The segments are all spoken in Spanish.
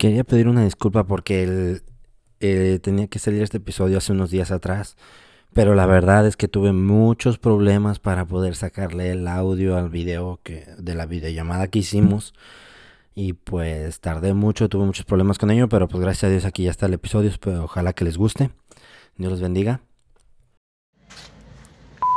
Quería pedir una disculpa porque el, eh, tenía que salir este episodio hace unos días atrás, pero la verdad es que tuve muchos problemas para poder sacarle el audio al video que, de la videollamada que hicimos. Y pues tardé mucho, tuve muchos problemas con ello, pero pues gracias a Dios aquí ya está el episodio, pero ojalá que les guste. Dios los bendiga.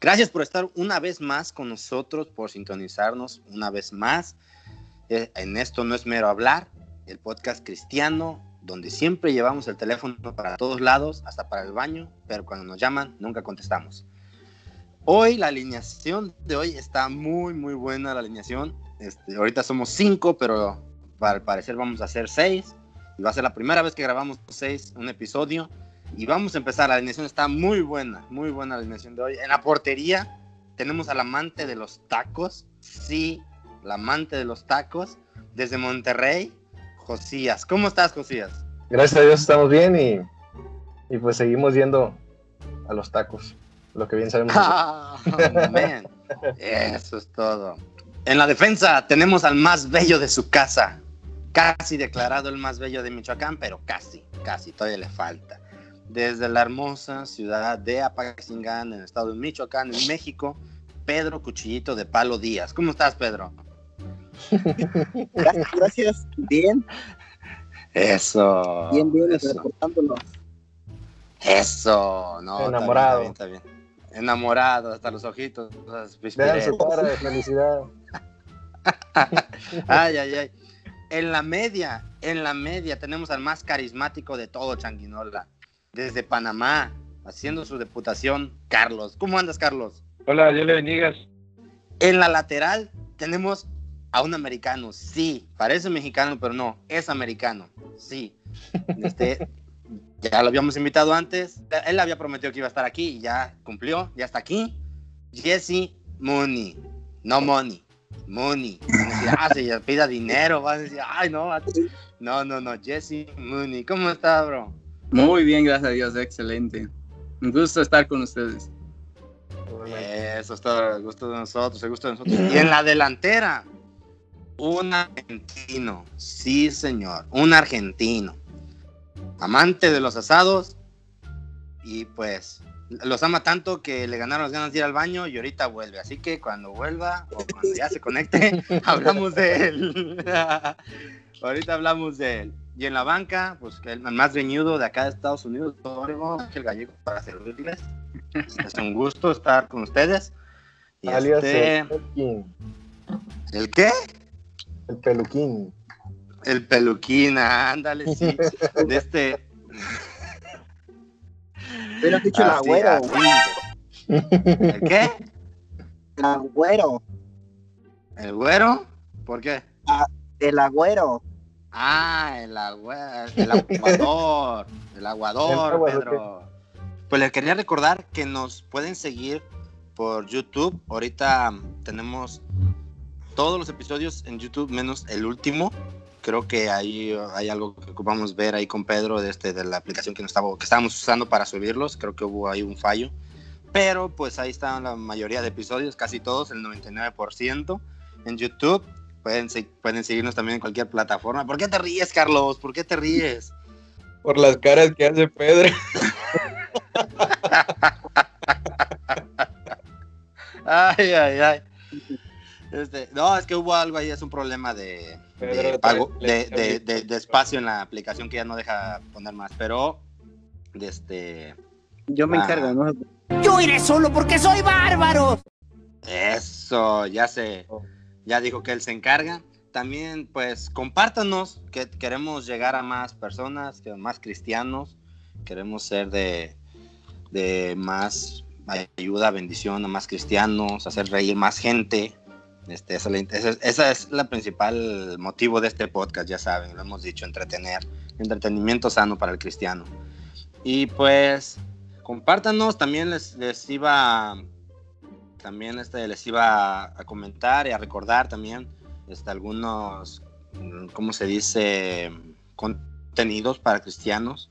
Gracias por estar una vez más con nosotros, por sintonizarnos una vez más. Eh, En esto no es mero hablar, el podcast cristiano, donde siempre llevamos el teléfono para todos lados, hasta para el baño, pero cuando nos llaman nunca contestamos. Hoy la alineación de hoy está muy, muy buena la alineación. Este, ahorita somos cinco, pero al parecer vamos a hacer seis. Y va a ser la primera vez que grabamos seis, un episodio. Y vamos a empezar. La alineación está muy buena, muy buena la alineación de hoy. En la portería tenemos al amante de los tacos. Sí, la amante de los tacos. Desde Monterrey, Josías. ¿Cómo estás, Josías? Gracias a Dios estamos bien y, y pues seguimos yendo a los tacos, lo que bien sabemos. hacer. Amén. Eso es todo. En la defensa tenemos al más bello de su casa. Casi declarado el más bello de Michoacán, pero casi, casi, todavía le falta. Desde la hermosa ciudad de Apaxingán, en el estado de Michoacán, en México, Pedro Cuchillito de Palo Díaz. ¿Cómo estás, Pedro? Gracias, gracias. Bien, Eso. bien, bien, Eso. reportándonos. Eso. No, está bien, Enamorado. Está bien, está bien. Enamorado, hasta los ojitos. las Vean su cara de felicidad. Ay, ay, ay. En la media, en la media tenemos al más carismático de todo Changuinola. Desde Panamá, haciendo su deputación, Carlos. ¿Cómo andas, Carlos? Hola, Dios le bendiga. En la lateral tenemos a un americano. Sí, parece mexicano, pero no, es americano. Sí. Este, ya lo habíamos invitado antes. Él había prometido que iba a estar aquí y ya cumplió, ya está aquí. Jesse Mooney. No money. Mooney. Ah, si pida dinero, vas a decir, ay, no. No, no, no. Jesse Mooney. ¿Cómo está, bro? Muy bien, gracias a Dios, excelente. Un gusto estar con ustedes. Eso es todo el gusto de nosotros, el gusto de nosotros. Y en la delantera, un argentino, sí señor, un argentino, amante de los asados y pues los ama tanto que le ganaron las ganas de ir al baño y ahorita vuelve. Así que cuando vuelva o cuando ya se conecte, hablamos de él. ahorita hablamos de él. Y en la banca, pues que el más reñudo de acá de Estados Unidos, el gallego para servirles. Es un gusto estar con ustedes. Y Alias este, el peluquín. ¿El qué? El peluquín. El peluquín, ándale, sí. De este. Pero has dicho el agüero, así. ¿El qué? el agüero, ¿El güero? ¿Por qué? el agüero. Ah, el, agua- el aguador. El aguador, El agua, Pedro. Pues les quería recordar que nos pueden seguir por YouTube. Ahorita tenemos todos los episodios en YouTube, menos el último. Creo que ahí uh, hay algo que ocupamos ver ahí con Pedro de, este, de la aplicación que, nos estaba, que estábamos usando para subirlos. Creo que hubo ahí un fallo. Pero pues ahí están la mayoría de episodios, casi todos, el 99% en YouTube. Pueden, pueden seguirnos también en cualquier plataforma. ¿Por qué te ríes, Carlos? ¿Por qué te ríes? Por las caras que hace Pedro. Ay, ay, ay. Este, no, es que hubo algo ahí, es un problema de, de Pedro, pago, le- de, de- de- de espacio en la aplicación que ya no deja poner más. Pero, de este, Yo me Ah. encargo, ¿no? Yo iré solo porque soy bárbaro. Eso, ya se, ya dijo que él se encarga. También, pues, compártanos, que queremos llegar a más personas, que más cristianos, queremos ser de, de más ayuda, bendición a más cristianos, hacer reír más gente. Este, esa, es la- principal motivo de este podcast, ya saben, lo hemos dicho, entretener, entretenimiento sano para el cristiano. Y pues, compártanos, también les, les iba, también este, les iba a comentar y a recordar también este, algunos, mm, ¿cómo se dice? Contenidos para cristianos,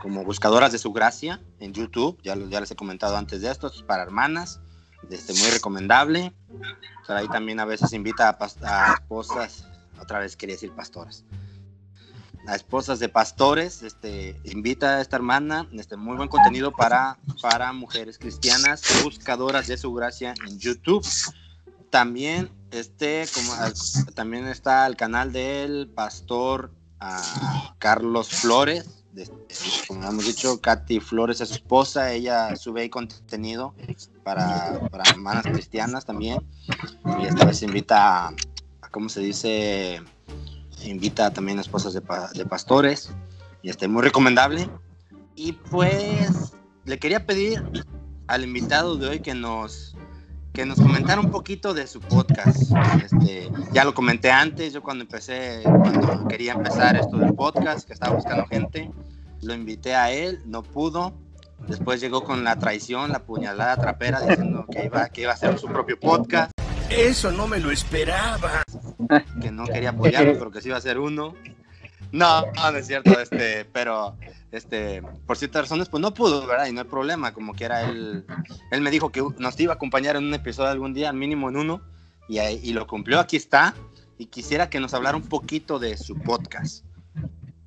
como Buscadoras de Su Gracia en YouTube, ya, ya les he comentado antes de esto, esto es para hermanas, este, muy recomendable. Por ahí también a veces invita a, a esposas, otra vez quería decir pastoras, a esposas de pastores, este, invita a esta hermana, este, muy buen contenido para, para mujeres cristianas, buscadoras de su gracia en YouTube. También, este, también está el canal del pastor ah, Carlos Flores, como hemos dicho, Katy Flores es su esposa, ella sube ahí contenido para, hermanas cristianas también, y esta vez invita a, ¿cómo se dice? Invita también a esposas de, pa- de pastores y este muy recomendable. Y pues le quería pedir al invitado de hoy que nos que nos comentara un poquito de su podcast. Este ya lo comenté antes yo cuando empecé cuando quería empezar esto del podcast que estaba buscando gente lo invité a él no pudo. Después llegó con la traición la puñalada trapera diciendo que iba que iba a hacer su propio podcast Eso no me lo esperaba. que no quería apoyarme, pero que sí iba a ser uno. No, no, no es cierto, este, pero este, por ciertas razones, pues no pudo, ¿verdad? Y no hay problema, como que era él, él me dijo que nos iba a acompañar en un episodio algún día, al mínimo en uno, y, y lo cumplió, aquí está, y quisiera que nos hablara un poquito de su podcast.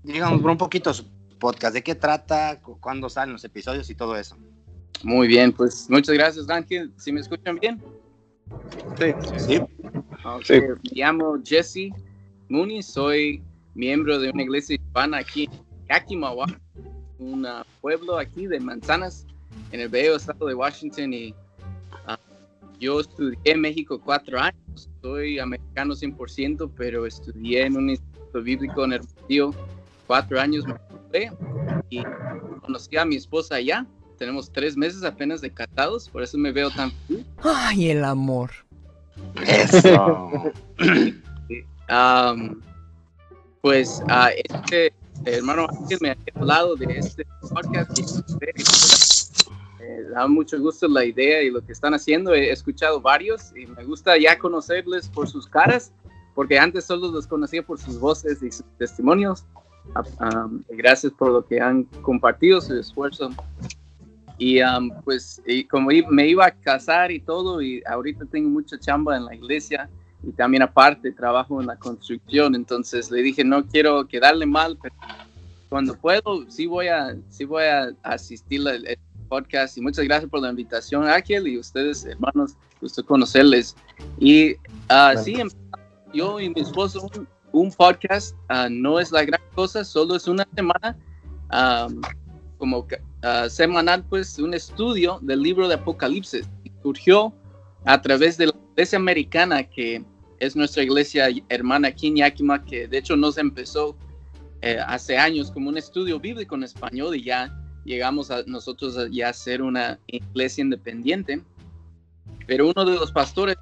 Digamos, un poquito de su podcast, de qué trata, cu- cuándo salen los episodios y todo eso. Muy bien, pues muchas gracias, Ángel. ¿Sí me escuchan bien? Sí, Ok, Sí. Me llamo Jesse Mooney, soy miembro de una iglesia hispana aquí en Yakima, un pueblo aquí de Manzanas, en el bello estado de Washington. Y ah, yo estudié en México cuatro años, soy americano 100%, pero estudié en un instituto bíblico en Hermosillo cuatro años. Me y conocí a mi esposa allá. Tenemos tres meses apenas de casados, por eso me veo tan feliz. Ay, el amor. eso. Am, pues ah, este hermano Ángel me ha hablado de este podcast y eh, da mucho gusto la idea y lo que están haciendo. He escuchado varios y me gusta ya conocerles por sus caras, porque antes solo los conocía por sus voces y sus testimonios. Y gracias por lo que han compartido, su esfuerzo. Y am, pues y como me iba a casar y todo, y ahorita tengo mucha chamba en la iglesia, y también aparte trabajo en la construcción, entonces le dije no quiero quedarle mal, pero cuando puedo sí voy a sí voy a asistir al podcast y muchas gracias por la invitación Ángel y ustedes hermanos gusto conocerles y sí em- yo y mi esposo un, un podcast ah, no es la gran cosa solo es una semana am, como ah, semanal pues un estudio del libro de Apocalipsis surgió a través de la iglesia americana que es nuestra iglesia hermana aquí en Yakima, que de hecho nos empezó eh, hace años como un estudio bíblico en español y ya llegamos a nosotros a ser una iglesia independiente. Pero uno de los pastores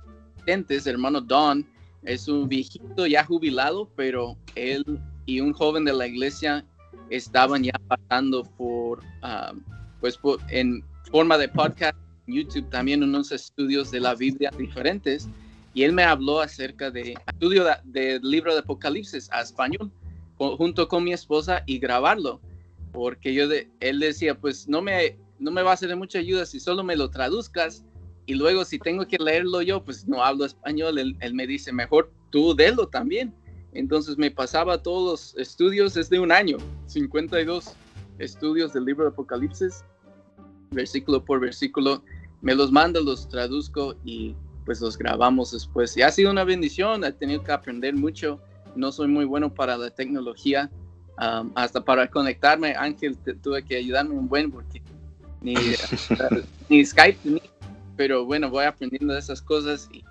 hermano Don, es un viejito ya jubilado, pero él y un joven de la iglesia estaban ya pasando por, ah, pues en forma de podcast, YouTube también unos estudios de la Biblia diferentes. Y él me habló acerca de estudio de- del libro de Apocalipsis a español junto con mi esposa y grabarlo. Porque yo de, él decía pues no me no me va a ser de mucha ayuda si solo me lo traduzcas y luego si tengo que leerlo yo pues no hablo español. Él, él me dice mejor tú délo también entonces me pasaba todos los estudios desde un año 52 estudios del libro de Apocalipsis versículo por versículo me los manda los traduzco y pues los grabamos después. Y ha sido una bendición, he tenido que aprender mucho. No soy muy bueno para la tecnología, um, hasta para conectarme, Ángel, te- tuve que ayudarme un buen porque ni, ni Skype, ni, pero bueno, voy aprendiendo de esas cosas y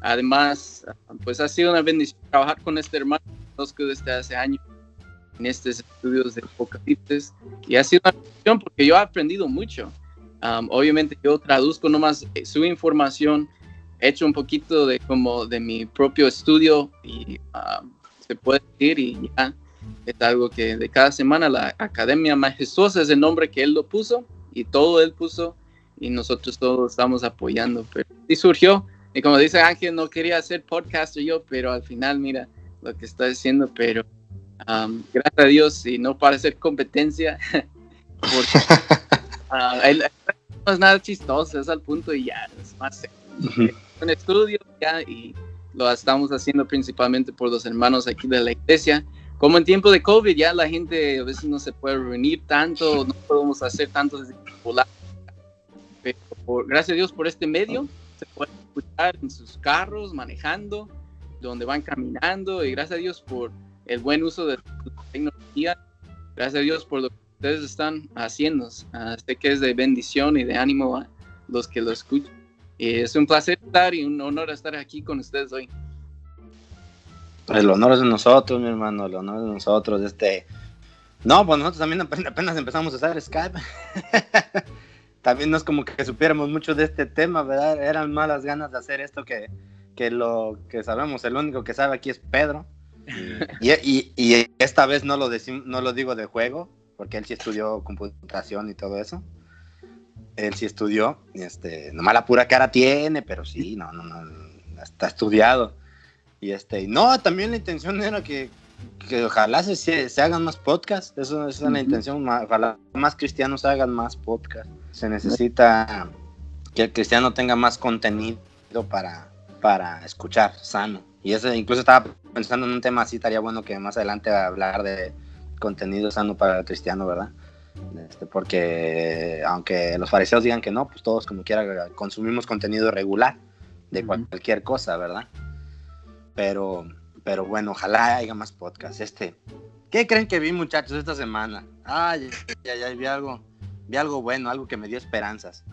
además, pues ha sido una bendición trabajar con este hermano, conozco desde hace años en estos estudios de Apocalipsis y ha sido una bendición porque yo he aprendido mucho. Um, obviamente yo traduzco nomás eh, su información, he hecho un poquito de como de mi propio estudio y um, se puede decir y ya. Es algo que de cada semana la Academia Majestuosa es el nombre que él lo puso y todo él puso y nosotros todos estamos apoyando. Pero sí surgió y como dice Ángel, no quería hacer podcast yo, pero al final mira lo que está haciendo, pero um, gracias a Dios y no para hacer competencia, porque ah, el- no es nada chistoso, es al punto y ya, es más un estudio ya y lo estamos haciendo principalmente por los hermanos aquí de la iglesia. Como en tiempo de COVID ya la gente a veces no se puede reunir tanto, no podemos hacer tanto desde popular. Pero por- gracias a Dios por este medio se puede escuchar en sus carros, manejando, donde van caminando y gracias a Dios por el buen uso de la tecnología. Gracias a Dios por lo que ustedes están haciendo. Ah, sé que es de bendición y de ánimo a los que lo escuchan. Y es un placer estar y un honor estar aquí con ustedes hoy. El honor es de nosotros, mi hermano, el honor es de nosotros. Este... No, pues nosotros también apenas empezamos a usar Skype. también no es como que supiéramos mucho de este tema, ¿verdad? Eran malas ganas de hacer esto que, que lo que sabemos. El único que sabe aquí es Pedro. Y, y- y esta vez no lo, no lo digo de juego, porque él sí estudió computación y todo eso. Él sí estudió, este, nomás la pura cara tiene, pero sí, no, no, no, está estudiado. Y este, no, también la intención era que, que ojalá se, se, hagan más podcasts, eso, esa es la Ujú. intención, ma- ojalá más cristianos hagan más podcasts. Se necesita que el cristiano tenga más contenido para, para escuchar sano. Y eso, incluso estaba pensando en un tema así, estaría bueno que más adelante hablar de contenido sano para el cristiano, ¿verdad? Este, porque aunque los fariseos digan que no, pues todos como quiera consumimos contenido regular de cualquier cosa, ¿verdad? Pero, pero bueno, ojalá haya más podcasts. Este, ¿qué creen que vi, muchachos, esta semana? Ay, ya, ya, vi algo, vi algo bueno, algo que me dio esperanzas.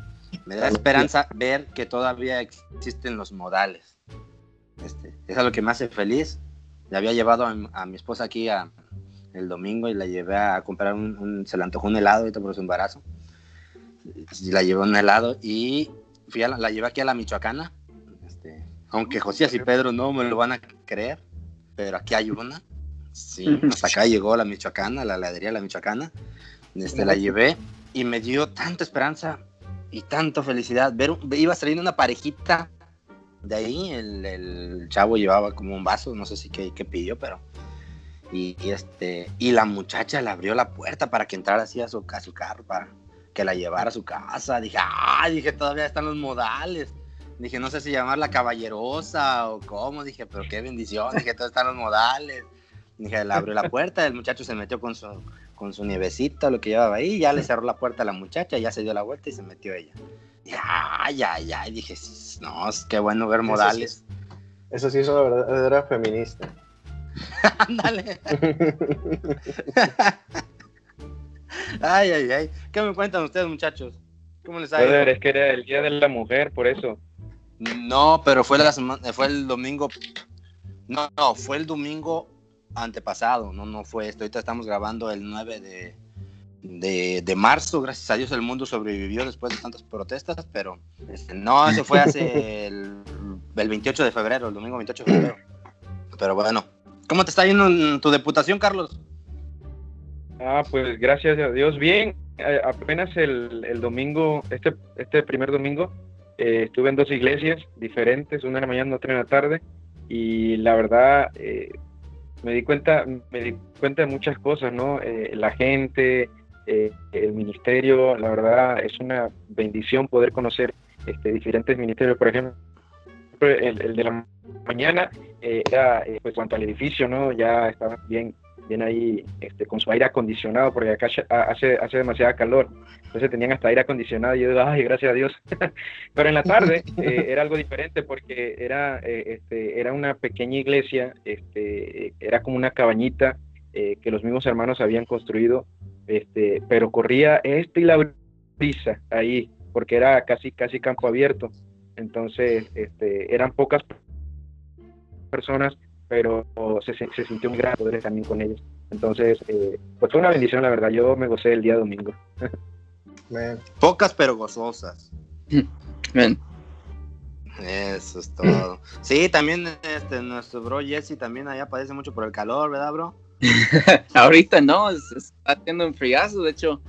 Me da esperanza ver que todavía existen los modales. Este, es algo que me hace feliz. Le había llevado a, mi- a mi esposa aquí a, el domingo y la llevé a comprar un, un- se le antojó un helado ahorita por su embarazo. Y la llevé un helado y fui a la, la llevé aquí a la Michoacana. Este, aunque Josías y Pedro no me lo van a creer, pero aquí hay una. Sí, hasta acá llegó la Michoacana, la heladería La Michoacana. Este, la llevé y me dio tanta esperanza y tanta felicidad. Ver, iba saliendo una parejita de ahí, el, chavo llevaba como un vaso, no sé si qué, qué pidió, pero... Y, y este, y la muchacha le abrió la puerta para que entrara así a su, a su carro, para que la llevara a su casa. Dije, ah, dije, todavía están los modales. Dije, no sé si llamarla caballerosa o cómo. Dije, pero qué bendición. Dije, todavía están los modales. Dije, le abrió la puerta, el muchacho se metió con su, con su nievecita, lo que llevaba ahí, ya le cerró la puerta a la muchacha, ya se dio la vuelta y se metió ella. Y ay, ay, ay, dije, no, es qué bueno ver Eso sí. modales. Eso sí es una verdadera feminista. Ándale. ay, ay, ay. ¿Qué me cuentan ustedes, muchachos? ¿Cómo les ha ido? Brother, es que era el día de la mujer, por eso. No, pero fue la semana, fue el domingo. No, no, fue el domingo antepasado. No, no fue esto. Ahorita estamos grabando el 9 de, de, de marzo. Gracias a Dios el mundo sobrevivió después de tantas protestas, pero este, no, eso fue hace el, el 28 de febrero, el domingo 28 de febrero. Pero bueno, ¿cómo te está yendo en tu deputación, Carlos? Ah, pues gracias a Dios, bien. Eh, apenas el, el domingo, este, este primer domingo, eh, estuve en dos iglesias diferentes, una en la mañana, otra en la tarde, y la verdad eh, me di cuenta, me di cuenta de muchas cosas, ¿no? Eh, la gente, eh, el ministerio, la verdad es una bendición poder conocer este, diferentes ministerios, por ejemplo, el, el de la mañana eh, era eh, pues cuanto al edificio, ¿no? Ya estaba bien bien ahí este, con su aire acondicionado, porque acá hace, hace demasiada calor, entonces tenían hasta aire acondicionado y yo digo, ay, gracias a Dios. Pero en la tarde eh, era algo diferente porque era, eh, este, era una pequeña iglesia, este, era como una cabañita eh, que los mismos hermanos habían construido, este, pero corría este y la brisa ahí, porque era casi, casi campo abierto. Entonces, este, eran pocas personas, pero se, se, se sintió muy grande poder también con ellos. Entonces, eh, pues fue una bendición, la verdad. Yo me gocé el día domingo. Man. Pocas pero gozosas. Ven. Eso es todo. Sí, también este, nuestro bro Jesse también allá padece mucho por el calor, ¿verdad, bro? Ahorita no, es- está haciendo un friazo. De hecho,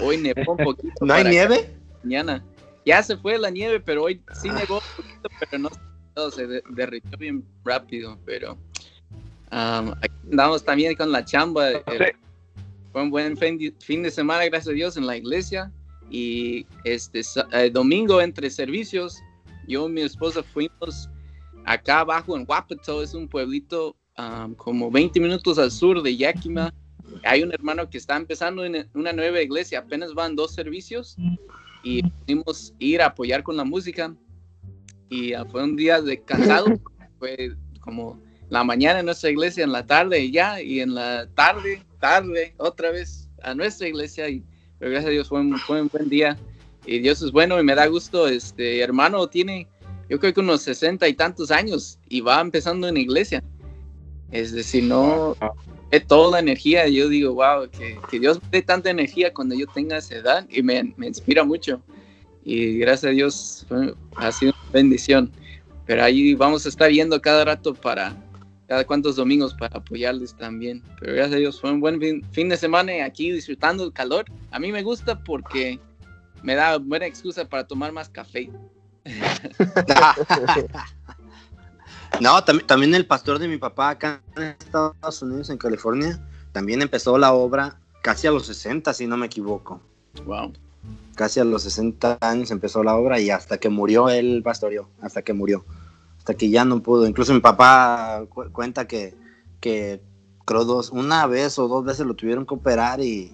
hoy nevó un poquito. ¿No hay nieve? Mañana. Ya se fue la nieve, pero hoy sí nevó un poquito, pero no todo se de- derritió bien rápido. Pero um, aquí andamos también con la chamba. Sé, fue un buen fin de, fin de semana, gracias a Dios, en la iglesia. Y este eh, domingo, entre servicios, yo y mi esposa fuimos acá abajo en Wapato, es un pueblito um, como 20 minutos al sur de Yakima. Hay un hermano que está empezando en una nueva iglesia, apenas van dos servicios y pudimos ir a apoyar con la música. Y ah, fue un día de cansado, fue como la mañana en nuestra iglesia, en la tarde ya, y en la tarde, tarde, otra vez a nuestra iglesia. Y, pero gracias a Dios fue un, fue un buen día. Y Dios es bueno y me da gusto. Este hermano tiene, yo creo que unos sesenta y tantos años y va empezando en iglesia. Es decir, no es toda la energía. Yo digo, wow, que, que Dios me dé tanta energía cuando yo tenga esa edad y me, me inspira mucho. Y gracias a Dios ha sido una bendición. Pero ahí vamos a estar yendo cada rato para cada cuantos domingos para apoyarles también. Pero gracias a Dios fue un buen fin, fin de semana aquí disfrutando el calor. A mí me gusta porque me da buena excusa para tomar más café. No, tam- también el pastor de mi papá acá en Estados Unidos, en California, también empezó la obra casi a los 60, si no me equivoco. Wow. Casi a los 60 años empezó la obra y hasta que murió él pastoreó, hasta que murió. Hasta que ya no pudo. Incluso mi papá cu- cuenta que, que creo dos, una vez o dos veces lo tuvieron que operar y,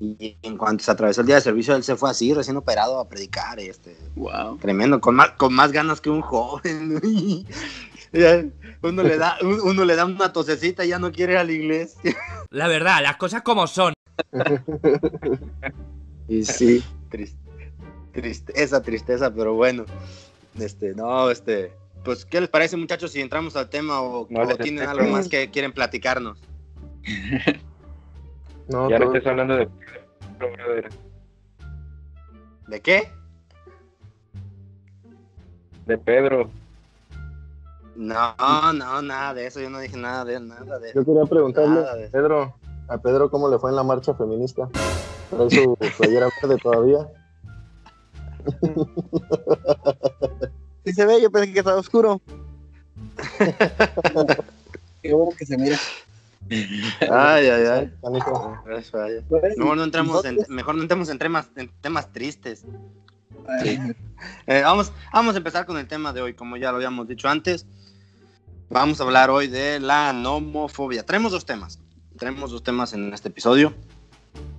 y en cuanto se atravesó el día de servicio, él se fue así, recién operado a predicar. Este, Wow. Tremendo, con más, con más ganas que un joven. Uno, le da, un- uno le da una tosecita y ya no quiere ir a la iglesia. La verdad, las cosas como son. Y sí, triste, tristeza, tristeza, pero bueno. Este, no, este, pues, ¿qué les parece, muchachos, si entramos al tema o, No o tienen algo más que quieren platicarnos? No, ya no estés hablando de. ¿De qué? De Pedro. No, no, nada de eso, yo no dije nada de nada de Yo quería preguntarle Nada de a eso. Pedro, a Pedro cómo le fue en la marcha feminista. ¿Trae su playera verde todavía? Si se ve, yo pensé que estaba oscuro. Qué bueno que se mira. Ay, ay, ay. Mejor no entremos en, mejor no entremos en temas, en temas tristes. Eh, vamos, vamos a empezar con el tema de hoy, como ya lo habíamos dicho antes. Vamos a hablar hoy de la nomofobia. Tenemos dos temas. Tenemos dos temas en este episodio.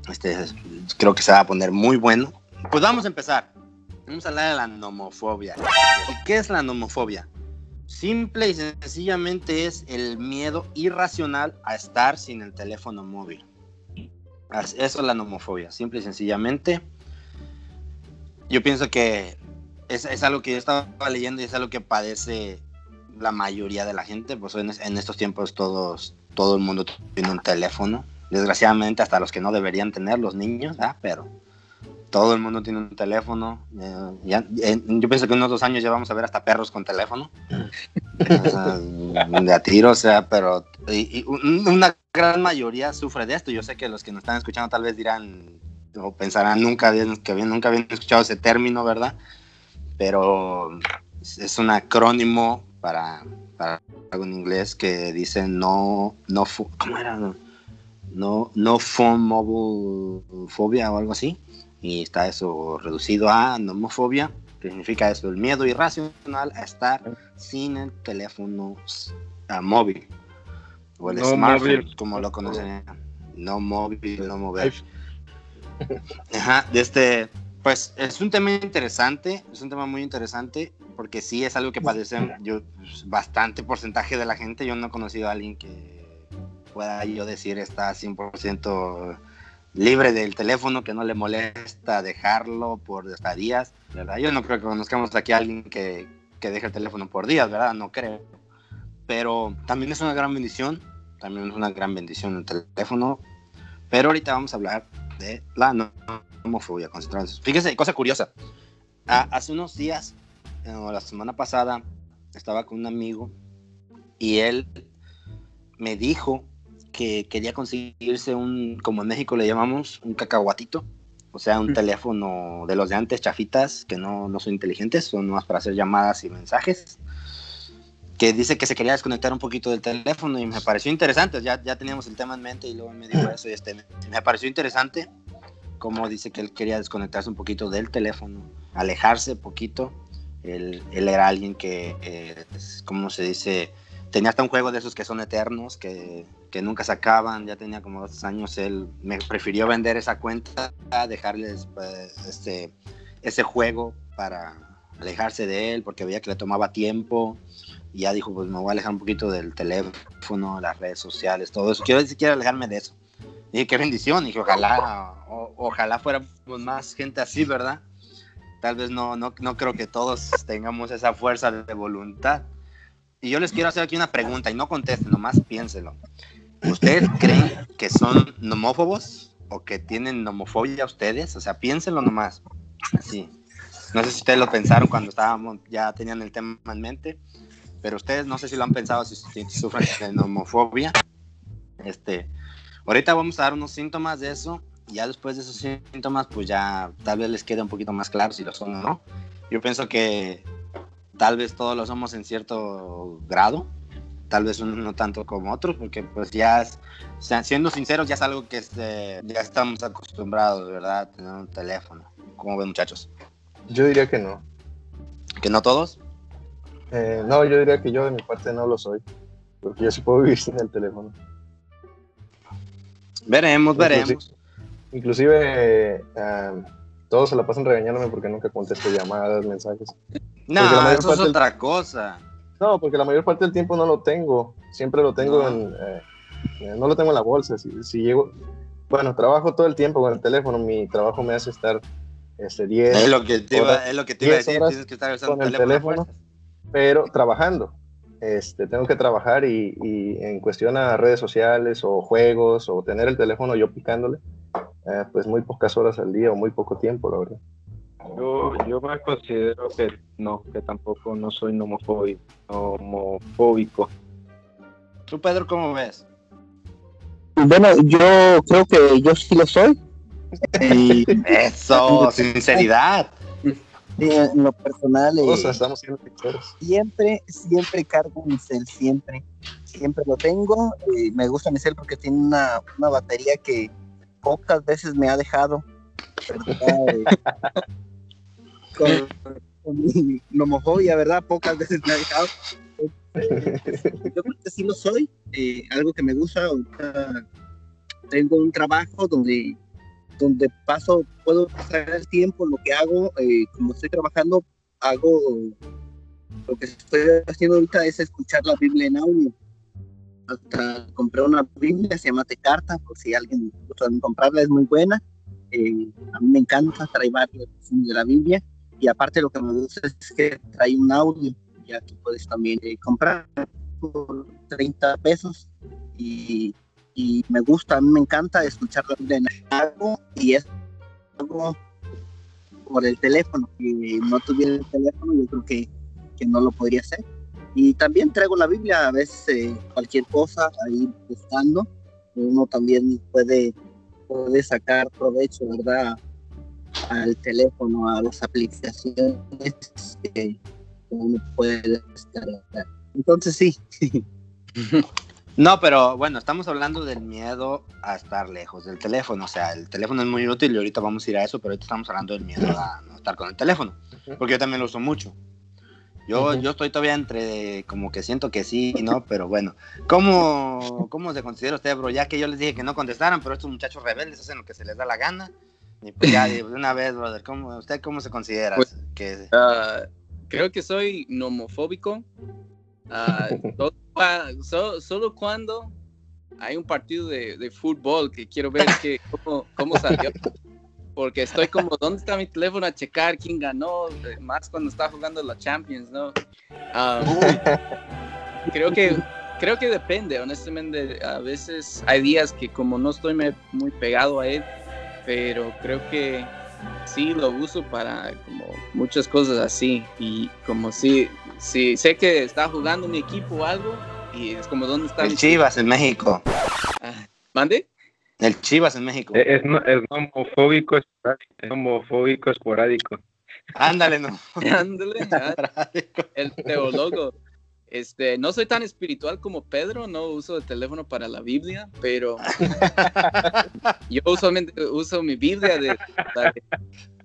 Este es- creo que se va a poner muy bueno. Pues vamos a empezar. Vamos a hablar de la nomofobia. ¿Y qué es la nomofobia? Simple y sencillamente es el miedo irracional a estar sin el teléfono móvil. Eso es la nomofobia, simple y sencillamente. Yo pienso que es, es algo que yo estaba leyendo y es algo que padece la mayoría de la gente. Pues en, en estos tiempos todos, todo el mundo tiene un teléfono. Desgraciadamente hasta los que no deberían tener, los niños, ¿ah? pero todo el mundo tiene un teléfono. eh, ya- eh, yo pienso que en unos dos años ya vamos a ver hasta perros con teléfono. Sea, de a tiro, o sea, pero y- y un- una gran mayoría sufre de esto. Yo sé que los que nos están escuchando tal vez dirán o pensarán nunca habían, que nunca habían escuchado ese término, ¿verdad? Pero es- un acrónimo para, para algo en inglés que dice no, no, ¿cómo era? No, no phone mobile phobia o algo así. Y está eso reducido a nomofobia, que significa eso, el miedo irracional a estar sin el teléfono móvil. O el No smartphone, móvil. como lo conocen. No móvil, no mover. Ajá, de este, pues es un tema interesante, es un tema muy interesante, porque sí es algo que padecen yo, pues, bastante porcentaje de la gente. Yo no he conocido a alguien que pueda yo decir está 100% libre del teléfono, que no le molesta dejarlo por hasta días, ¿verdad? Yo no creo que conozcamos aquí a alguien que, que deje el teléfono por días, ¿verdad? No creo. Pero también es una gran bendición, también es una gran bendición el teléfono. Pero ahorita vamos a hablar de la no- homofobia. concentrados. Fíjese, cosa curiosa. Ah, hace unos días, eh, o la semana pasada, estaba con un amigo y él me dijo que quería conseguirse un, como en México le llamamos, un cacahuatito. O sea, un teléfono de los de antes, chafitas, que no, no son inteligentes, son más para hacer llamadas y mensajes. Que dice que se quería desconectar un poquito del teléfono y me pareció interesante. Ya, ya teníamos el tema en mente y luego me dijo eso y este, me, pareció interesante como dice que él quería desconectarse un poquito del teléfono, alejarse un poquito. Él, él era alguien que, eh, ¿cómo se dice? Tenía hasta un juego de esos que son eternos, que, que nunca se acaban. Ya tenía como dos años. Él me prefirió vender esa cuenta, dejarles pues, este, ese juego para alejarse de él, porque veía que le tomaba tiempo. Y ya dijo, pues me voy a alejar un poquito del teléfono, las redes sociales, todo eso. Quiero, quiero alejarme de eso. Dije, qué bendición. Dije, ojalá, o- ojalá fuéramos más gente así, ¿verdad? Tal vez no, no, no creo que todos tengamos esa fuerza de voluntad. Y yo les quiero hacer aquí una pregunta y no contesten, nomás piénselo. ¿Ustedes creen que son nomófobos o que tienen nomofobia ustedes? O sea, piénsenlo nomás. Así. No sé si ustedes lo pensaron cuando estábamos, ya tenían el tema en mente, pero ustedes no sé si lo han pensado, si, si sufren de nomofobia. Este, ahorita vamos a dar unos síntomas de eso y ya después de esos síntomas, pues ya tal vez les quede un poquito más claro si lo son o no. Yo pienso que tal vez todos lo somos en cierto grado, tal vez unos no tanto como otros, porque pues ya, es- o sea, siendo sinceros, ya es algo que este, ya estamos acostumbrados, ¿verdad? A tener un teléfono. ¿Cómo ven muchachos? Yo diría que no. ¿Que no todos? Eh, no, yo diría que yo de mi parte no lo soy. Porque yo sí puedo vivir sin el teléfono. Veremos, veremos. Inclusive, inclusive, eh, todos se la pasan regañándome porque nunca contesto llamadas, mensajes. No, mayor eso es parte del- otra cosa. No, porque la mayor parte del tiempo no lo tengo. Siempre lo tengo No. en. eh, eh, no lo tengo en la bolsa. Si, si llego. Bueno, trabajo todo el tiempo con el teléfono. Mi trabajo me hace estar este, 10, Es lo que te iba, horas- es lo que te iba a 10 decir, tienes que estar usando con el teléfono. teléfono. pero trabajando. Este, tengo que trabajar y, y en cuestión a redes sociales o juegos o tener el teléfono yo picándole, eh, pues muy pocas horas al día o muy poco tiempo, la verdad. Yo, yo me considero que no, que tampoco no soy nomofóbico. homofóbico. ¿Tú, Pedro, cómo ves? Bueno, yo creo que yo sí lo soy. Y Eso, sinceridad. y en lo personal, eh, O sea, estamos siendo siempre, siempre cargo mi cel, siempre. Siempre lo tengo. eh, me gusta mi cel porque tiene una, una batería que pocas veces me ha dejado. ¿verdad? Eh, con, con mi nomofobia, ¿verdad? Pocas veces me ha dejado. Yo creo que sí lo soy. eh, algo que me gusta. ahorita tengo un trabajo donde donde paso, puedo pasar el tiempo, lo que hago, eh, como estoy trabajando, hago, lo que estoy haciendo ahorita es escuchar la Biblia en audio. Hasta compré una Biblia, se llama Tecarta, por si alguien gusta comprarla, es muy buena. Eh, a mí me encanta, trae versiones de la Biblia y aparte lo que me gusta es que trae un audio, ya que puedes también eh, comprar por 30 pesos y y me gusta, a mí me encanta escuchar en algo y es algo por el teléfono. Si no tuviera el teléfono, yo creo que, que no lo podría hacer. Y también traigo la Biblia, a veces eh, cualquier cosa ahí buscando, uno también puede, puede sacar provecho, ¿verdad? Al teléfono, a las aplicaciones que uno puede descargar. Entonces sí, No, pero bueno, estamos hablando del miedo a estar lejos del teléfono. O sea, el teléfono es muy útil y ahorita vamos a ir a eso, pero ahorita estamos hablando del miedo a no estar con el teléfono. Porque yo también lo uso mucho. Yo, Ujú. yo estoy todavía entre como que siento que sí y no, pero bueno. ¿Cómo, ¿Cómo se considera usted, bro? Ya que yo les dije que no contestaran, pero estos muchachos rebeldes hacen lo que se les da la gana. Y pues ya, de una vez, brother, ¿cómo, ¿usted cómo se considera? Pues- que, Ah, creo que soy nomofóbico. Ah, solo, cua- so- solo cuando hay un partido de, de fútbol que quiero ver que, cómo, cómo salió. Porque estoy como, ¿dónde está mi teléfono a checar quién ganó? Más cuando está jugando la Champions, ¿no? Creo que creo que depende, honestamente. A veces hay días que como no estoy me- muy pegado a él, pero creo que sí lo uso para como muchas cosas así y como si si sé que está jugando mi equipo o algo y es como dónde está el mi Chivas en México. Ah, ¿Mande? El Chivas en México. Es, es, no- es homofóbico esporádico. Es homofóbico esporádico. Ándale, no. Ándale, el teólogo. Este, no soy tan espiritual como Pedro, no uso el teléfono para la Biblia, pero yo usualmente uso mi Biblia de la,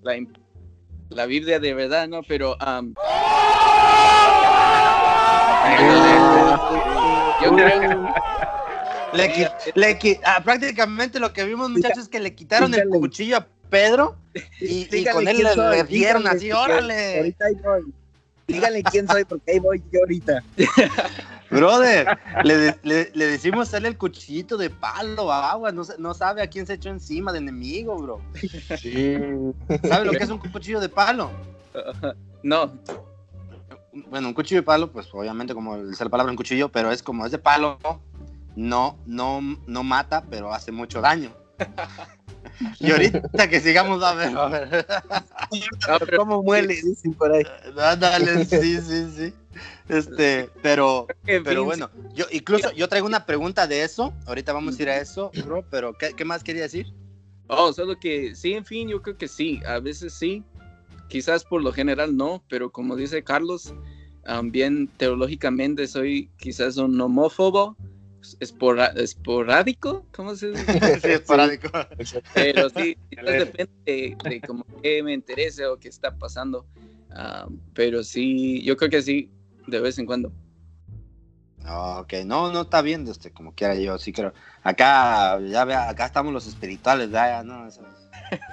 la- la Biblia de verdad, ¿no? Pero um, yo creo Le, qui- le qui- ah, prácticamente lo que vimos, muchachos, es que le quitaron el cuchillo a Pedro y, y con él le, le dieron así, órale. Ahorita. Díganle quién soy, porque ahí voy yo ahorita. Brother, le, de- le- le decimos darle el cuchillito de palo a agua, no, no sabe a quién se echó encima de enemigo, bro. Sí. ¿Sabe lo que es un cuchillo de palo? no, Bueno, un cuchillo de palo, pues obviamente como dice la palabra un cuchillo, pero es como es de palo, no, no, no mata, pero hace mucho daño. Y ahorita que sigamos a ver, a ver. no, pero ¿Cómo muele? Dicen por ahí. Ándale, sí, sí, sí. Este, pero, pero bueno, yo incluso yo traigo una pregunta de eso. Ahorita vamos a ir a eso, bro. Pero ¿qué, qué más quería decir? Oh, solo que sí, en fin, yo creo que sí, a veces sí, quizás por lo general no, pero como dice Carlos, también teológicamente soy quizás un homófobo, espora- esporádico, ¿cómo se dice? Sí, esporádico. Pero sí, quizás depende de, de como que me interese o qué está pasando, Ah, pero sí, yo creo que sí, de vez en cuando. Ok, no, no está bien, este, como quiera yo sí creo. Acá, ya vea, acá estamos los espirituales, ya, ya, no, esos,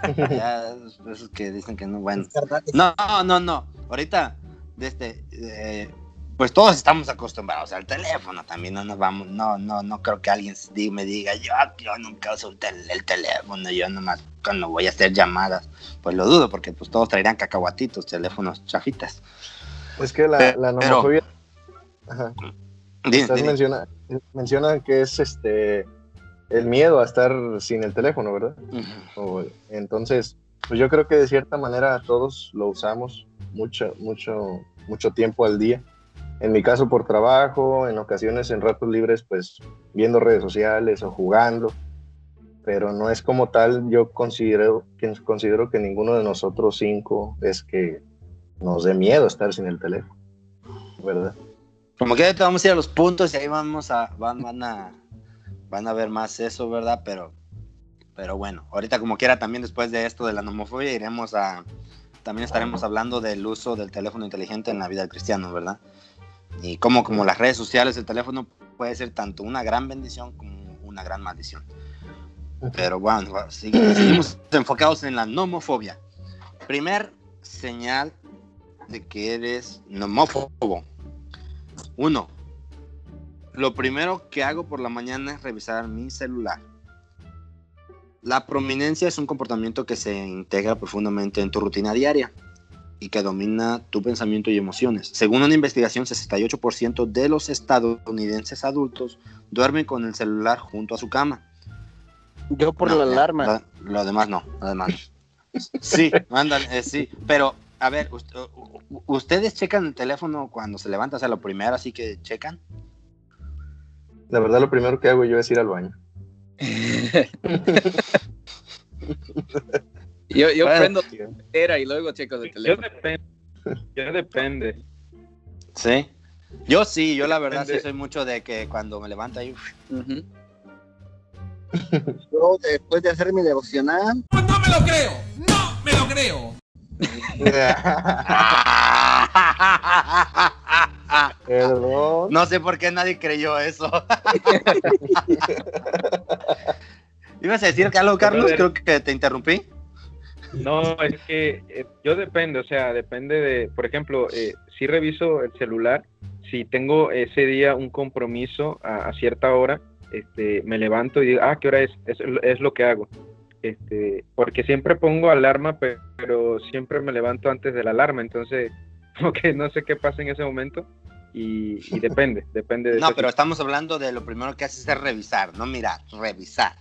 ya, esos- esos que dicen que no, bueno. No, no, no. Ahorita, desde, eh, pues todos estamos acostumbrados al teléfono también. No nos vamos, no, no, no creo que alguien me diga, yo, yo nunca uso el, tel- el teléfono, yo nomás cuando voy a hacer llamadas. Pues lo dudo, porque pues todos traerán cacahuatitos, teléfonos chafitas. Es que la, la Pero- nomofobia. Ajá. Di- Estás di- menciona, mencionan que es este el miedo a estar sin el teléfono, ¿verdad? O- entonces, pues yo creo que de cierta manera todos lo usamos mucho, mucho, mucho tiempo al día. En mi caso por trabajo, en ocasiones en ratos libres, pues viendo redes sociales o jugando. Pero no es como tal, yo considero considero que ninguno de nosotros cinco es que nos dé miedo estar sin el teléfono, ¿verdad? Como que ahorita vamos a ir a los puntos y ahí vamos a, van, van a, van a ver más eso, ¿verdad? Pero, pero bueno, ahorita como quiera también después de esto de la nomofobia iremos a, también estaremos hablando del uso del teléfono inteligente en la vida del cristiano, ¿verdad? Y cómo como las redes sociales, el teléfono puede ser tanto una gran bendición como una gran maldición. Pero bueno, seguimos enfocados en la nomofobia. Primer señal de que eres nomófobo. Uno, lo primero que hago por la mañana es revisar mi celular. La prominencia es un comportamiento que se integra profundamente en tu rutina diaria y que domina tu pensamiento y emociones. Según una investigación, 68% de los estadounidenses adultos duermen con el celular junto a su cama. Yo por No, la alarma. Lo, lo demás no, lo demás no. Sí, ándale, eh, sí, pero a ver, ¿ustedes checan el teléfono cuando se levanta? O sea, lo primero así que checan. La verdad, lo primero que hago yo es ir al baño. Yo, yo Bueno, prendo la cartera y luego checo el Yo teléfono. depende. Yo depende. Sí. Yo sí, yo la verdad sí soy mucho de que cuando me levanto ahí. uf, Ujú. Yo después de hacer mi devocional, No me lo creo. No me lo creo. Perdón. No sé por qué nadie creyó eso. ¿Ibas a decir algo, Carlos? Creo que te interrumpí. No, es que eh, yo depende, o sea, depende de, por ejemplo, eh, si reviso el celular, si tengo ese día un compromiso a, a cierta hora, este, me levanto y digo, ah, ¿qué hora es? Es, es lo que hago. Este, porque siempre pongo alarma, pe- pero siempre me levanto antes de la alarma, entonces, como que no sé qué pasa en ese momento y, y depende, depende de No, pero estamos hablando de lo primero que haces es revisar, no mirar, revisar.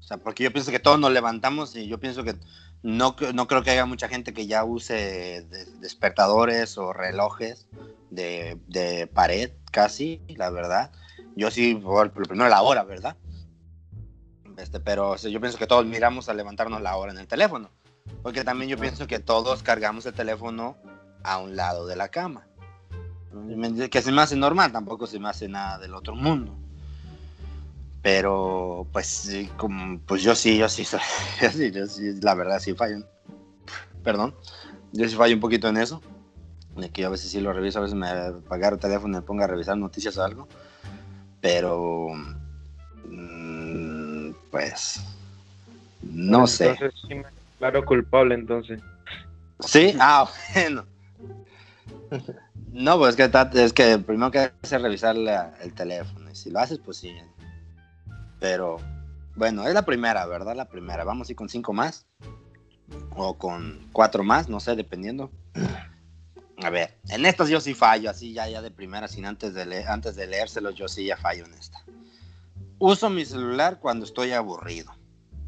O sea, porque yo pienso que todos nos levantamos y yo pienso que no, no creo que haya mucha gente que ya use de- despertadores o relojes de, de pared, casi, la verdad. Yo sí, por lo primero la hora, ¿verdad? Este, pero o sea, yo pienso que todos miramos a levantarnos la hora en el teléfono. Porque también yo pienso que todos cargamos el teléfono a un lado de la cama. Que se me hace normal, tampoco se me hace nada del otro mundo. Pero, pues, sí, como, pues yo sí, yo sí, soy, yo sí, yo sí, la verdad sí fallo. Perdón, yo sí fallo un poquito en eso. De que yo a veces sí lo reviso, a veces me apagar el teléfono y me pongo a revisar noticias o algo. Pero, mm, pues, no sé. Entonces, sí me declaro culpable, entonces. Sí, ah, bueno. No, pues es que, es que primero que hacer es revisar la- el teléfono. Y si lo haces, pues sí. Pero, bueno, es la primera, ¿verdad? La primera. Vamos a ir con cinco más. O con cuatro más, no sé, dependiendo. A ver, en estas yo sí fallo, así ya, ya de primera, sin antes de, leer, antes de leérselos, yo sí ya fallo en esta. Uso mi celular cuando estoy aburrido.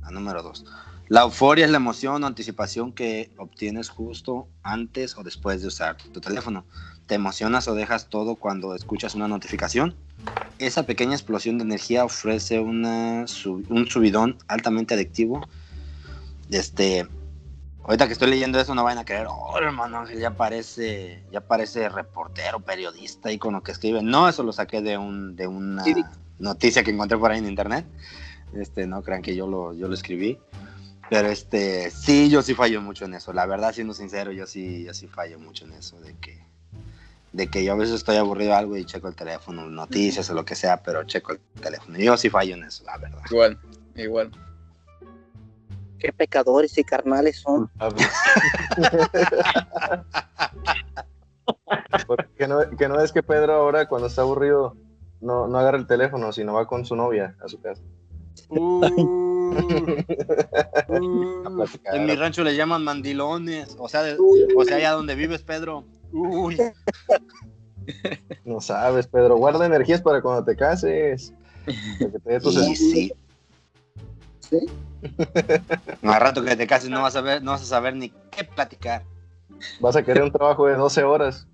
La número dos. La euforia es la emoción o anticipación que obtienes justo antes o después de usar tu teléfono. ¿Te emocionas o dejas todo cuando escuchas una notificación? Esa pequeña explosión de energía ofrece una, un subidón altamente adictivo. Este, ahorita que estoy leyendo eso no van a creer, oh hermano Ángel, ya parece, ya parece reportero, periodista y con lo que escribe. No, eso lo saqué de, un, de una Sí. noticia que encontré por ahí en internet. Este, no crean que yo lo, yo lo escribí. Pero este, sí, yo sí fallo mucho en eso. La verdad, siendo sincero, yo sí, yo sí fallo mucho en eso de que, de que yo a veces estoy aburrido de algo y checo el teléfono, noticias o lo que sea, pero checo el teléfono. Yo sí fallo en eso, la verdad. Igual, igual. Qué pecadores y carnales son. que, no, que no es que Pedro ahora cuando está aburrido no, no agarra el teléfono, sino va con su novia a su casa. Platicar. En mi rancho le llaman mandilones, o sea, de- o sea, allá donde vives, Pedro. Uy, No sabes, Pedro, guarda energías para cuando te cases. Para que te dé tus sí, sí. ¿Sí? No, al rato que te cases no vas a ver, no vas a saber ni qué platicar. Vas a querer un trabajo de 12 horas.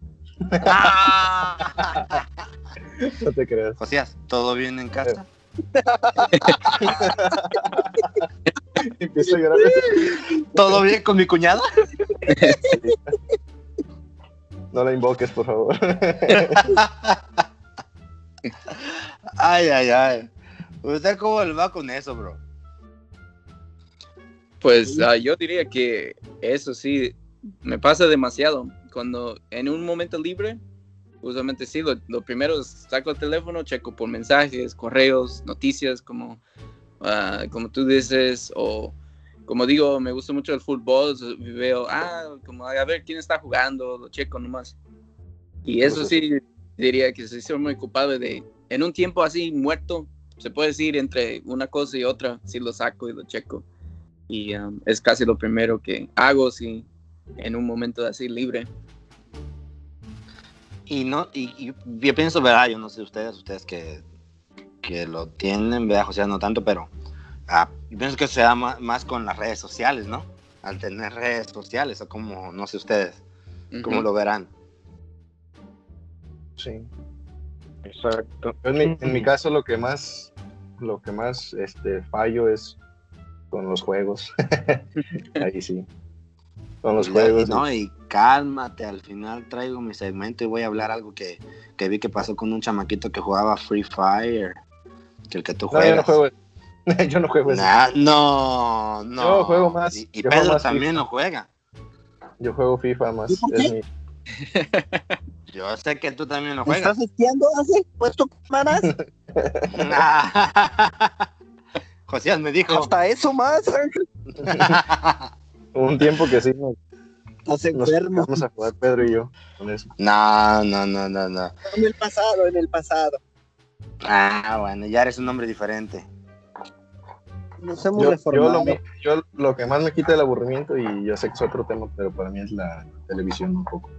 No te creas. Josías, ¿todo bien en casa? Empieza a llorar. ¿Todo bien con mi cuñada? No la invoques, por favor. Ay, ay, ay. ¿Usted cómo le va con eso, bro? Pues ah, yo diría que eso sí me pasa demasiado. Cuando en un momento libre, usualmente sí, lo, lo primero es saco el teléfono, checo por mensajes, correos, noticias, como, ah, como tú dices, o como digo, me gusta mucho el fútbol, veo, ah, como a ver quién está jugando, lo checo nomás. Y eso sí, diría que sí soy muy culpable de, en un tiempo así muerto, se puede decir entre una cosa y otra, sí lo saco y lo checo y um, es casi lo primero que hago si en un momento así libre. Y no, y, y yo pienso, ¿verdad? Yo no sé ustedes, ustedes que, que lo tienen, ¿verdad? José, no tanto, pero ah, pienso que se da más, con las redes sociales, ¿no? Al tener redes sociales, o como, no sé ustedes, cómo Ujú. lo verán. Sí. Exacto. En mi, en mi caso lo que más lo que más este fallo es con los juegos. Ahí sí. Con los juegos. No, y cálmate, al final traigo mi segmento y voy a hablar algo que, que vi que pasó con un chamaquito que jugaba Free Fire, que el que tú No, yo no juegas. juego. yo no juego eso. Nah, no, no. Yo juego más- Y, y yo juego Pedro más también FIFA. lo juega. Yo juego FIFA más. ¿Y por es qué? mi- Yo sé que tú también lo ¿Me juegas. estás espiando hace puesto cámaras? Josías me dijo. Hasta eso más. Hubo un tiempo que sí nos, Estás nos enfermo. vamos a jugar Pedro y yo con eso. No, no, no, no, no. En el pasado, en el pasado. Ah, bueno, ya eres un hombre diferente. Nos hemos Yo, yo lo, yo lo que más me quita el aburrimiento, y yo sé que es otro tema, pero para mí es la televisión un poco.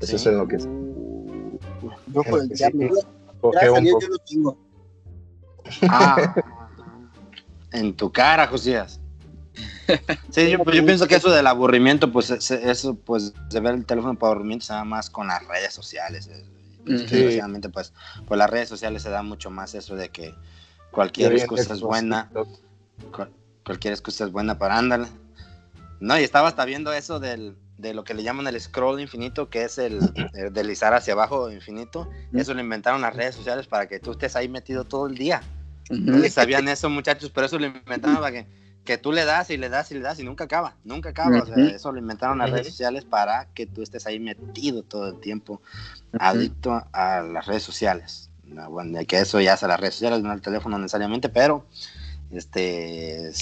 Eso es en lo que Yo por el Sí, diablo. Gracias a Dios yo lo tengo. Ah, en tu cara, Josías. Sí, yo, pues, yo pienso que eso del aburrimiento, pues es- eso, pues de ver el teléfono para aburrimiento se da más con las redes sociales. eh. Que Sí. Desgraciadamente, pues por las redes sociales se da mucho más eso de que cualquier excusa es buena. TikTok. Cual- cualquier excusa es buena para ándale. No, y estaba hasta viendo eso del, de lo que le llaman el scroll infinito, que es el, el deslizar hacia abajo infinito. Eso lo inventaron las redes sociales para que tú estés ahí metido todo el día. No sabían eso, muchachos, pero eso lo inventaron para que, que tú le das y le das y le das y nunca acaba, nunca acaba. O sea, Ujú. eso lo inventaron las redes sociales para que tú estés ahí metido todo el tiempo, adicto a las redes sociales. No, Bueno, que eso ya es a las redes sociales, no al teléfono necesariamente, pero este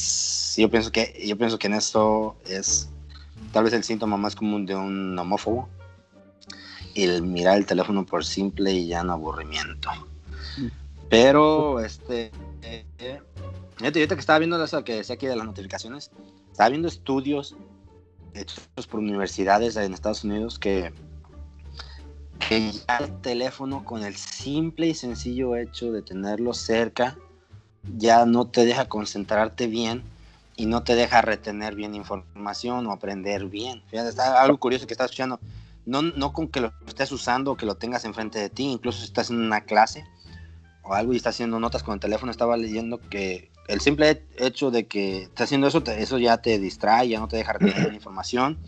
yo pienso que yo pienso que en eso es tal vez el síntoma más común de un homófobo el mirar el teléfono por simple y llano aburrimiento. Pero, este, eh, eh, ahorita que estaba viendo eso que decía aquí de las notificaciones, estaba viendo estudios hechos por universidades en Estados Unidos que, que ya el teléfono con el simple y sencillo hecho de tenerlo cerca ya no te deja concentrarte bien y no te deja retener bien información o aprender bien. Fíjate, está algo curioso que estás escuchando. No, no con que lo estés usando o que lo tengas enfrente de ti, incluso si estás en una clase o algo y estás haciendo notas con el teléfono, estaba leyendo que el simple hecho de que estás haciendo eso, te- eso ya te distrae, ya no te deja retener información,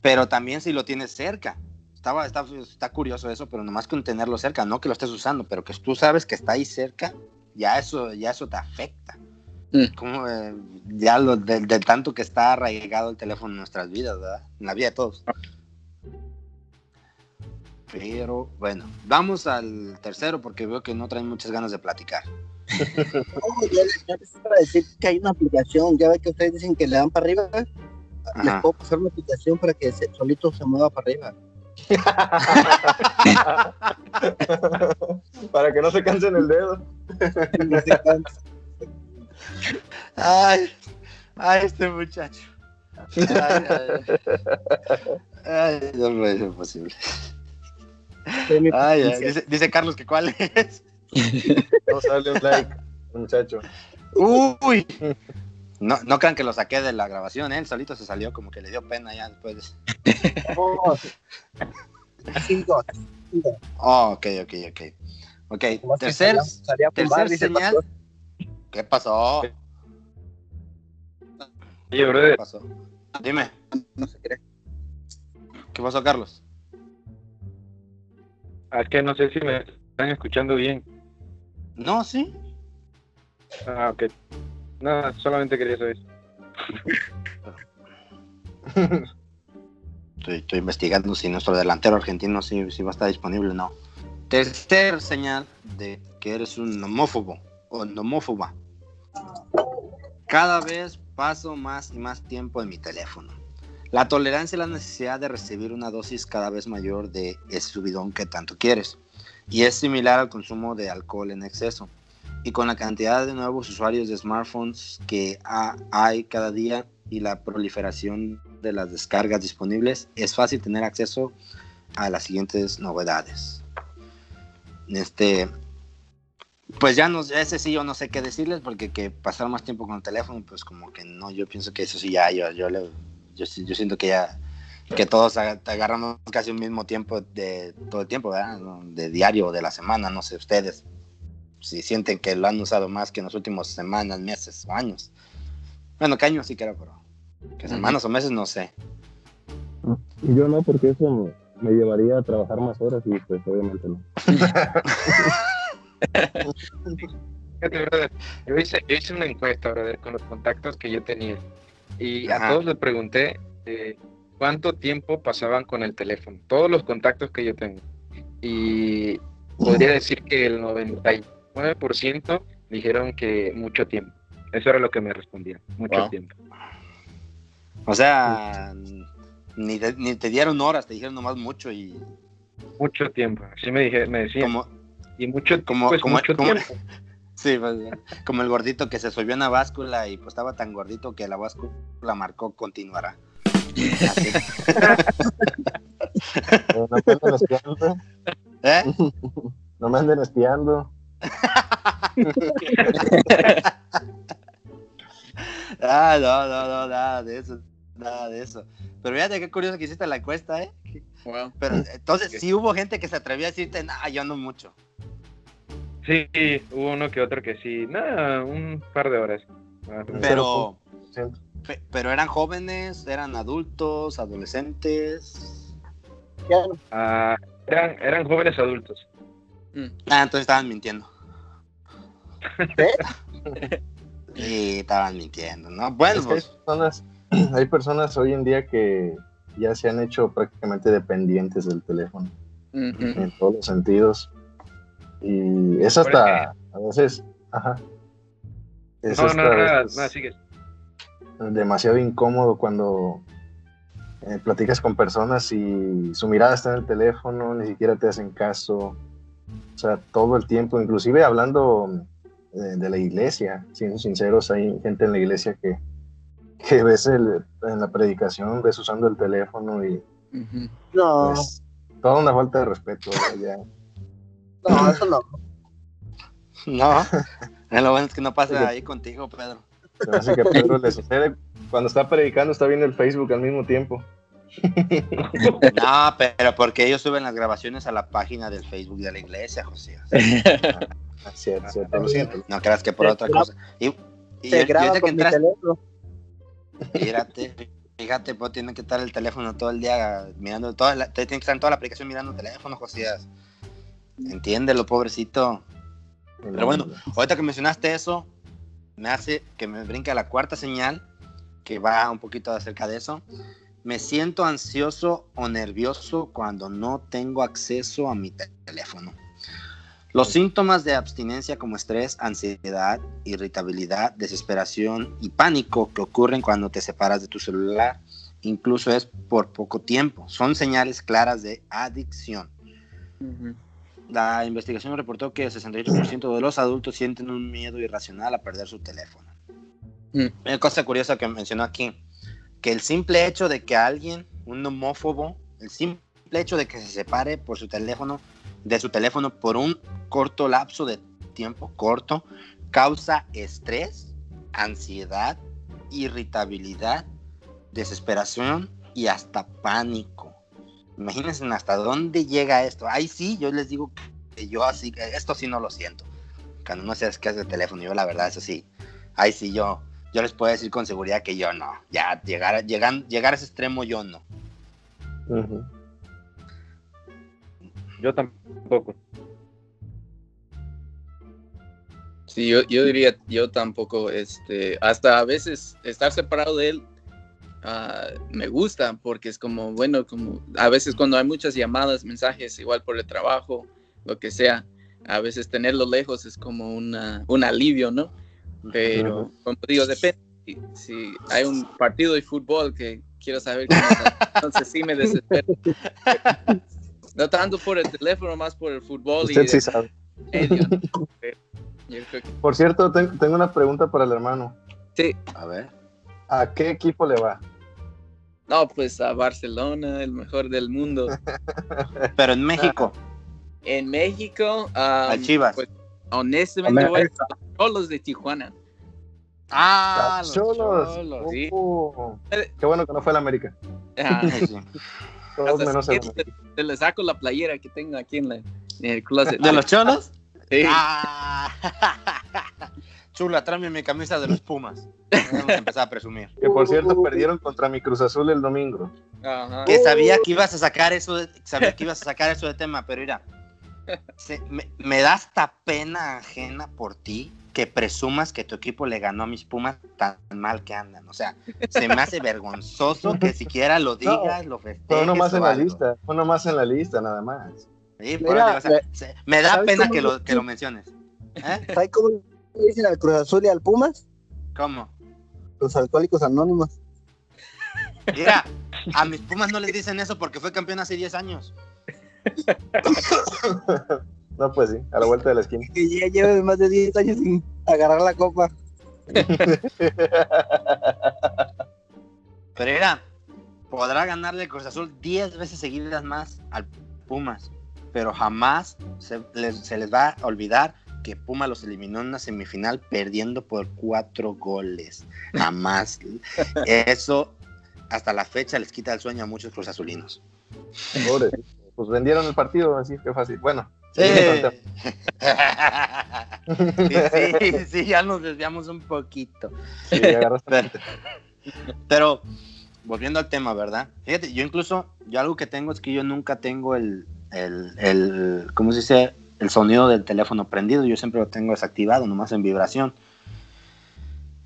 pero también si lo tienes cerca. Estaba, está, está curioso eso, pero nomás con tenerlo cerca, no que lo estés usando, pero que tú sabes que está ahí cerca, ya eso, ya eso te afecta. Mm. Como, eh, ya lo, del, del tanto que está arraigado el teléfono en nuestras vidas, ¿verdad? En la vida de todos. Pero bueno, vamos al tercero porque veo que no traen muchas ganas de platicar. Oh, ya, ya les iba a decir que hay una aplicación, ya ve que ustedes dicen que le dan para arriba, les Ajá. puedo pasar una aplicación para que se- solito se mueva para arriba. Para que no se cansen el dedo. No. Ay, ay, este muchacho. Ay, ay, ay, no puede ser posible. Ay, dice, dice Carlos que cuál es. Vamos a darle un like, muchacho. Uy. No, no crean que lo saqué de la grabación, ¿eh? él solito se salió como que le dio pena ya después. Oh. Oh, ok, ok, ok. Ok, tercer, Salía tercer señal. ¿Qué pasó? Oye, ¿Qué brother, pasó? Dime, No se cree. ¿qué pasó, Carlos? es que no sé si me están escuchando bien. No, sí. Ah, ok. Nada, solamente quería saber. Estoy, estoy investigando si nuestro delantero argentino sí, sí va a estar disponible o no. Tercer señal de que eres un homófobo o homófoba. Cada vez paso más y más tiempo en mi teléfono. La tolerancia y la necesidad de recibir una dosis cada vez mayor de ese subidón que tanto quieres. Y es similar al consumo de alcohol en exceso. Y con la cantidad de nuevos usuarios de smartphones que ha- hay cada día y la proliferación de las descargas disponibles, es fácil tener acceso a las siguientes novedades. Este, pues ya no, ese sí yo no sé qué decirles porque que pasar más tiempo con el teléfono, pues como que no, yo pienso que eso sí ya, yo, yo, le- yo, siento que ya, que todos aga- agarramos casi un mismo tiempo de todo el tiempo. De diario o de la semana, no sé ustedes si sienten que lo han usado más que en los últimos semanas, meses o años. Bueno, que años sí creo, pero que semanas o meses no sé. Yo no, porque eso me llevaría a trabajar más horas y pues obviamente no. Fíjate, brother, Yo hice, yo hice una encuesta, brother, con los contactos que yo tenía. Y Ajá. a todos les pregunté eh, cuánto tiempo pasaban con el teléfono. Todos los contactos que yo tengo. Y podría decir que el 99% dijeron que mucho tiempo. Eso era lo que me respondían. Mucho Wow. tiempo. O sea, ni te, ni te dieron horas, te dijeron nomás mucho y Mucho tiempo. Así me, dije, me decían. como, y mucho como- mucho como- tiempo. sí, pues, como el gordito que se subió a una báscula y pues estaba tan gordito que la báscula marcó continuará. Así. No me anden espiando. ¿Eh? No me anden espiando. Ah, no, no, no, nada de eso, nada de eso. Pero fíjate qué curioso que hiciste la encuesta, ¿eh? Wow. Pero entonces sí hubo gente que se atrevió a decirte, nah, yo no mucho. Sí, hubo uno que otro que sí. Nada, un par de horas. Pero, 0.1%. pe- pero eran jóvenes, eran adultos, adolescentes. Ah, eran, eran jóvenes adultos. Ah, entonces estaban mintiendo. ¿Eh? Sí, estaban mintiendo, ¿no? Bueno, Es que hay pues, personas, hay personas hoy en día que ya se han hecho prácticamente dependientes del teléfono en todos los sentidos. Y es hasta, a veces, ajá. Es No, hasta no, veces nada, sigue. demasiado incómodo cuando eh, platicas con personas y su mirada está en el teléfono, ni siquiera te hacen caso. O sea, todo el tiempo, inclusive hablando de, de la iglesia, siendo sinceros, hay gente en la iglesia que, que ves el- en la predicación, ves usando el teléfono y Ujú. No, es toda una falta de respeto. Ya. no, eso no. no. Lo bueno es que no pasa ahí contigo, Pedro. Hace que Pedro le sucede cuando está predicando, está viendo el Facebook al mismo tiempo. No, pero porque ellos suben las grabaciones a la página del Facebook de la iglesia, José. Cierto, cierto, lo siento. No creas que por otra cosa. Y, y, Se y graba que con mi entraste, teléfono. fíjate, fíjate, pues tiene que estar el teléfono todo el día mirando, toda la, te- tiene que estar en toda la aplicación mirando el teléfono, Josías. Entiéndelo, pobrecito. Pero bueno, ahorita que mencionaste eso, me hace que me brinque a la cuarta señal, que va un poquito acerca de eso. Me siento ansioso o nervioso cuando no tengo acceso a mi te- teléfono. Los síntomas de abstinencia como estrés, ansiedad, irritabilidad, desesperación y pánico que ocurren cuando te separas de tu celular, incluso es por poco tiempo, son señales claras de adicción. La investigación reportó que el 68% de los adultos sienten un miedo irracional a perder su teléfono. Mm. Una cosa curiosa que mencionó aquí, que el simple hecho de que alguien, un homófobo, el simple hecho de que se separe por su teléfono, de su teléfono por un corto lapso de tiempo corto, causa estrés, ansiedad, irritabilidad, desesperación y hasta pánico. Imagínense hasta dónde llega esto. Ahí sí, yo les digo que yo así, esto sí no lo siento. Cuando no sabes qué es el teléfono, yo la verdad, eso sí. Ahí sí, yo, yo les puedo decir con seguridad que yo no. Ya, llegar, a- llegan, llegar a ese extremo, yo no. Yo tampoco. Sí, yo, yo diría, yo tampoco, este, hasta a veces estar separado de él ah, me gusta porque es como, bueno, como a veces cuando hay muchas llamadas, mensajes, igual por el trabajo, lo que sea, a veces tenerlo lejos es como una, un alivio, ¿no? Pero, como digo, depende. Si, si hay un partido de fútbol que quiero saber cómo está, entonces sí me desespero. No tanto por el teléfono, más por el fútbol y Usted sí de sabe. medio, Por cierto, ten- tengo una pregunta para el hermano. A ver. ¿A qué equipo le va? No, pues a Barcelona, el mejor del mundo. Pero en México, En México, ah, al Chivas. pues, honestamente, voy a todos los de Tijuana. ah, los Cholos. Cholos. sí. Uh, qué bueno que no fue el América. Ah, Sí, sí. Todos menos el América. te, te le saco la playera que tengo aquí en, la, en el closet. ¿De los Cholos? Sí. Ah. Chula, tráeme mi camisa de los Pumas. Vamos a empezar a presumir. Que por cierto perdieron contra mi Cruz Azul el domingo. Ajá. Que sabía que ibas a sacar eso, de, sabía que ibas a sacar eso de tema, pero mira, se- me, me da hasta pena ajena por ti que presumas que tu equipo le ganó a mis Pumas tan mal que andan. O sea, se me hace vergonzoso que siquiera lo digas, lo festejes. Uno más o en la lista. Uno más en la lista, nada más. Sí, por Mira, eso digo, o sea, se- me da ¿sabes pena que lo- lo, que lo menciones. ¿Eh? ¿Sabes cómo le dicen al Cruz Azul y al Pumas? ¿Cómo? Los alcohólicos anónimos. Mira, a mis Pumas no les dicen eso porque fue campeón hace 10 años. No, pues sí, a la vuelta de la esquina. Que ya llevan más de 10 años sin agarrar la copa. Pero mira, podrá ganarle el Cruz Azul 10 veces seguidas más al Pumas, pero jamás se les, se les va a olvidar que Puma los eliminó en una semifinal perdiendo por cuatro goles. Jamás. Eso hasta la fecha les quita el sueño a muchos Cruz Azulinos. Pobre. Pues vendieron el partido, así que fácil. Bueno, Sí. Sí, sí, sí, ya nos desviamos un poquito. Sí. Pero, pero, volviendo al tema, ¿verdad? Fíjate, yo incluso, yo algo que tengo es que yo nunca tengo el, el, el ¿cómo se dice? El sonido del teléfono prendido, yo siempre lo tengo desactivado, nomás en vibración.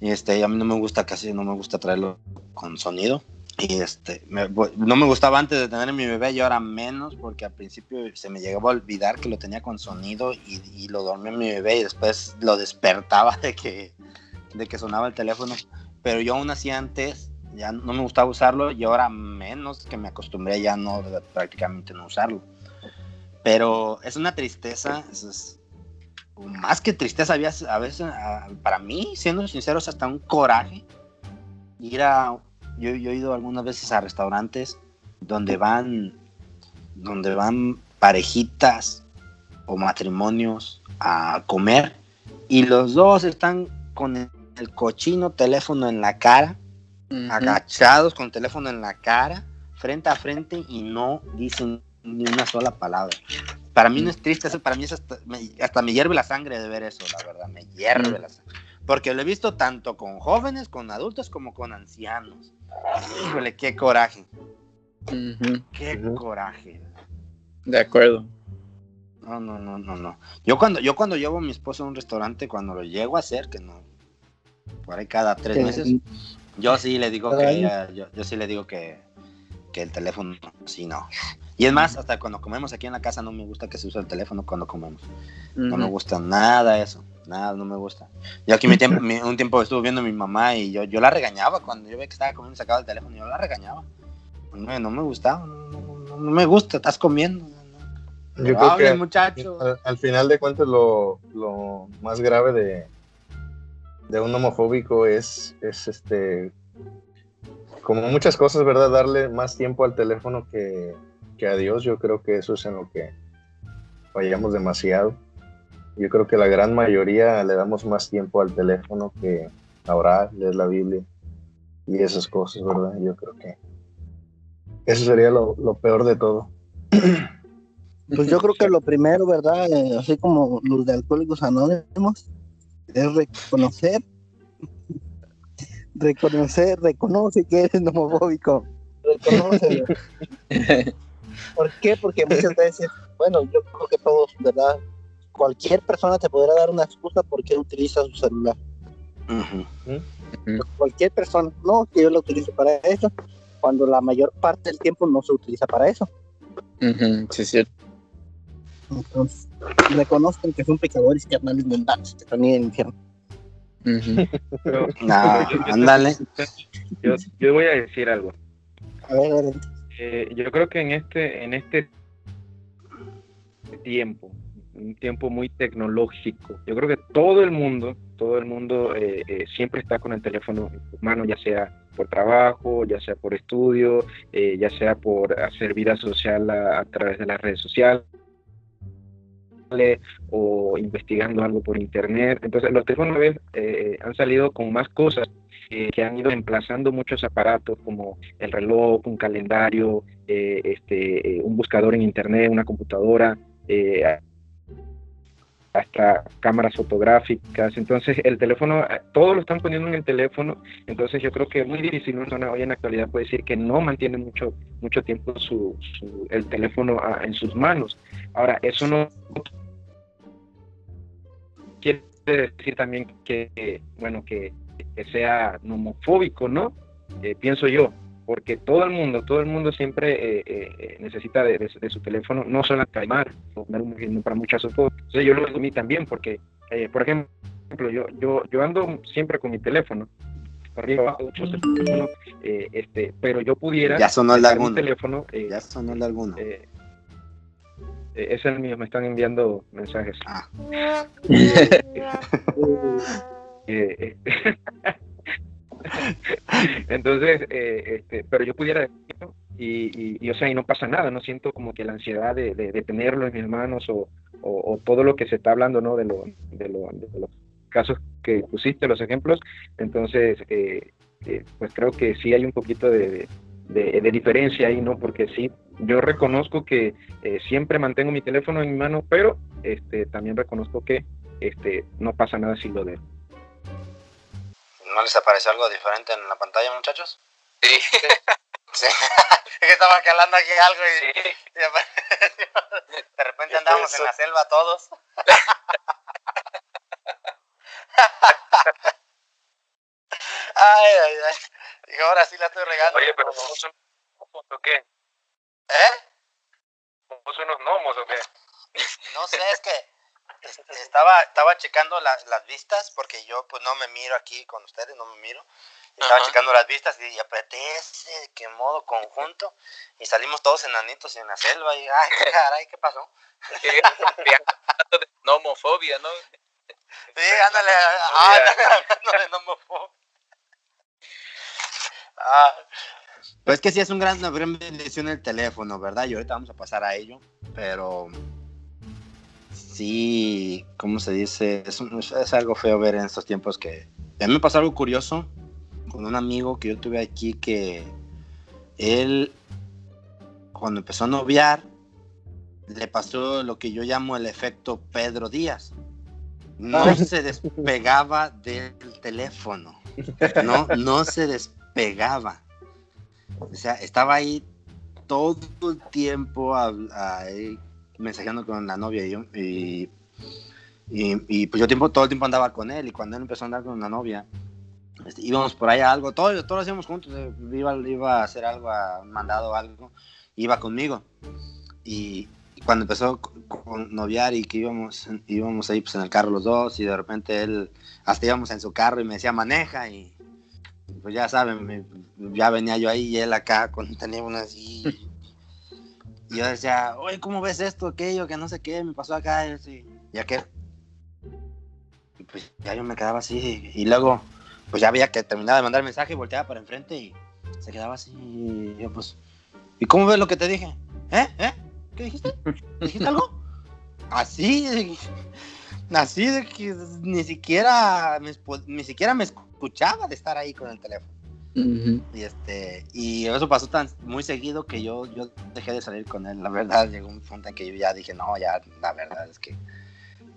Y este, a mí no me gusta casi, no me gusta traerlo con sonido. Y este, no me gustaba antes de tener mi bebé y ahora menos, porque al principio se me llegaba a olvidar que lo tenía con sonido y, y lo dormía mi bebé y después lo despertaba de que, de que sonaba el teléfono. Pero yo aún así antes ya no me gustaba usarlo y ahora menos que me acostumbré ya no prácticamente no usarlo. Pero es una tristeza, es- más que tristeza, había a veces, para mí, siendo sinceros, hasta un coraje ir a yo, yo he ido algunas veces a restaurantes donde van donde van parejitas o matrimonios a comer y los dos están con el, el cochino teléfono en la cara, agachados con el teléfono en la cara, frente a frente y no dicen ni una sola palabra. Para mí no es triste, eso para mí es hasta me, hasta me hierve la sangre de ver eso, la verdad, me hierve la sangre. Porque lo he visto tanto con jóvenes, con adultos, como con ancianos. Híjole, qué coraje, qué coraje. De acuerdo. No, no, no, no, no. Yo cuando, yo cuando llevo a mi esposo a un restaurante, cuando lo llego a hacer, que no, por ahí cada tres meses, yo sí le digo que, yo, yo sí le digo que, que el teléfono, sí, no. Y es más, hasta cuando comemos aquí en la casa no me gusta que se use el teléfono cuando comemos. No me gusta nada eso, nada, no me gusta. Yo aquí mi tiempo, mi- un tiempo estuve viendo a mi mamá y yo, yo la regañaba cuando yo veía que estaba comiendo sacaba el teléfono, yo la regañaba. No, no me gustaba, no, no- no- no me gusta, estás comiendo. no, no. Yo creo Hable, que muchacho. al, al final de cuentas lo, lo más grave de, de un homofóbico es, es este como muchas cosas, ¿verdad? Darle más tiempo al teléfono que, que a Dios. Yo creo que eso es en lo que fallamos demasiado. Yo creo que la gran mayoría le damos más tiempo al teléfono que a orar, leer la Biblia y esas cosas, ¿verdad? Yo creo que eso sería lo, lo peor de todo. Pues yo creo que lo primero, ¿verdad? Eh, así como los de Alcohólicos Anónimos, es reconocer, reconocer, reconoce que eres homofóbico. Reconoce. ¿Por qué? Porque muchas veces, bueno, yo creo que todos, ¿verdad? Cualquier persona te podrá dar una excusa por qué utiliza su celular. Cualquier persona, no, que yo lo utilizo para eso, cuando la mayor parte del tiempo no se utiliza para eso. Sí, es cierto. Entonces, reconozcan que son pecadores y carnales mundanos, que están en el infierno. Pero- Nah, yo- yo- ándale. Yo, yo voy a decir algo. A ver, adelante. Eh, yo creo que en este, en este tiempo, un tiempo muy tecnológico, yo creo que todo el mundo, todo el mundo eh, eh, siempre está con el teléfono en sus manos, ya sea por trabajo, ya sea por estudio, eh, ya sea por hacer vida social a, través de las redes sociales o investigando algo por internet. Entonces los teléfonos eh, han salido con más cosas eh, que han ido emplazando muchos aparatos como el reloj, un calendario, eh, este, eh, un buscador en internet, una computadora, eh, hasta cámaras fotográficas. Entonces el teléfono, eh, todo lo están poniendo en el teléfono. Entonces yo creo que es muy difícil una persona hoy en la actualidad puede decir que no mantiene mucho, mucho tiempo su, su- el teléfono ah, en sus manos. Ahora, eso no quiere decir también que, bueno, que, sea homofóbico, ¿no? Eh, pienso yo, porque todo el mundo, todo el mundo siempre eh, eh, eh, necesita de, de- de su teléfono, no solo para llamar, para muchas otras cosas. Entonces yo lo digo a mí también, porque, eh, por ejemplo, yo, yo, yo ando siempre con mi teléfono, arriba, abajo, teléfono, eh, este, pero yo pudiera Ya sonó el alguno. teléfono, eh, Ya sonó el alguno. eh, eh, es el mío, me están enviando mensajes. Ah. Entonces, eh, este, pero yo pudiera decirlo y, y, y, o sea, y no pasa nada, no siento como que la ansiedad de, de, tenerlo en mis manos o, todo lo que se está hablando, ¿no? De, lo, de, lo, de los casos que pusiste, los ejemplos. Entonces, eh, eh, pues creo que sí hay un poquito de, de, de, diferencia ahí, ¿no? Porque sí, yo reconozco que eh, siempre mantengo mi teléfono en mi mano, pero este, también reconozco que este, no pasa nada si lo dejo. ¿No les apareció algo diferente en la pantalla, muchachos? Sí. Sí. Es que estaba calando aquí algo y, y apareció. de repente andábamos en la selva todos. ay, ay, ay. Dije, ahora sí la estoy regando. Oye, pero ¿somos unos gnomos o qué? ¿Eh? ¿Somos unos gnomos o qué? No sé, es que estaba, estaba checando la- las vistas porque yo pues no me miro aquí con ustedes, no me miro. Estaba Ajá. checando las vistas y apreté ese que modo conjunto y salimos todos enanitos en la selva y ay, caray, ¿qué pasó? Hablando de no homofobia, ¿no? Sí, ándale, ah, ándale, hablando de nomofobia. Ah, pues que sí es un gran, una gran bendición el teléfono, ¿verdad? Y ahorita vamos a pasar a ello, pero sí, ¿cómo se dice? Es, un- es algo feo ver en estos tiempos que... A mí me pasó algo curioso con un amigo que yo tuve aquí que él, cuando empezó a noviar, le pasó lo que yo llamo el efecto Pedro Díaz. No se despegaba del teléfono. No, no se despegaba. O sea, estaba ahí todo el tiempo ahí mensajeando con la novia y yo. Y, y, y, pues yo tiempo, todo el tiempo andaba con él. Y cuando él empezó a andar con la novia, este, íbamos por ahí a algo. Todo, todo lo hacíamos juntos. eh, Iba, iba a hacer algo, a mandado algo. Iba conmigo. Y, y cuando empezó con, noviar y que íbamos, íbamos ahí pues, en el carro los dos. Y de repente él, hasta íbamos en su carro y me decía, maneja. Y pues ya saben, me- ya venía yo ahí y él acá con el teléfono así. Y yo decía, oye, ¿cómo ves esto, aquello, que no sé qué, me pasó acá? Y así, ¿y aquel? Y pues ya yo me quedaba así. Y luego, pues ya veía que terminaba de mandar el mensaje y volteaba para enfrente y se quedaba así. Y yo, pues, ¿y cómo ves lo que te dije? ¿Eh? ¿Eh? ¿Qué dijiste? ¿Dijiste algo? Así, así de que ni siquiera me, ni siquiera me escuchaba de estar ahí con el teléfono. Ujú. Y este, y eso pasó tan muy seguido que yo, yo dejé de salir con él. La verdad, llegó un punto en que yo ya dije, no, ya, la verdad es que.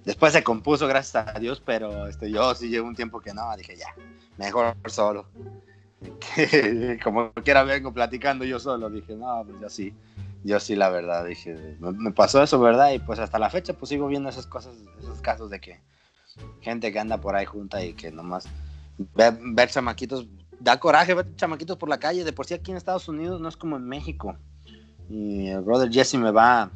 Después se compuso, gracias a Dios, pero este, yo sí llevo un tiempo que no, dije, ya, mejor solo. Como quiera vengo platicando yo solo, dije, no, pues yo sí, yo sí, la verdad, dije, me, me pasó eso, ¿verdad? Y pues hasta la fecha, pues sigo viendo esas cosas, esos casos de que gente que anda por ahí junta y que nomás ver, ver chamaquitos da coraje ver chamaquitos por la calle. De por sí aquí en Estados Unidos no es como en México. Y el brother Jesse me va.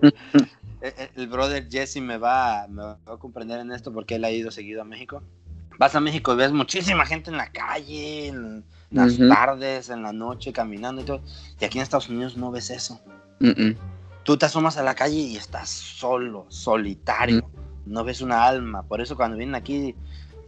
el, el- el brother Jesse me va, me va a comprender en esto porque él ha ido seguido a México. Vas a México y ves muchísima gente en la calle, en las Ujú. tardes, en la noche, caminando y todo. Y aquí en Estados Unidos no ves eso. Mm-mm. Tú te asomas a la calle y estás solo, solitario. No ves una alma. Por eso cuando vienen aquí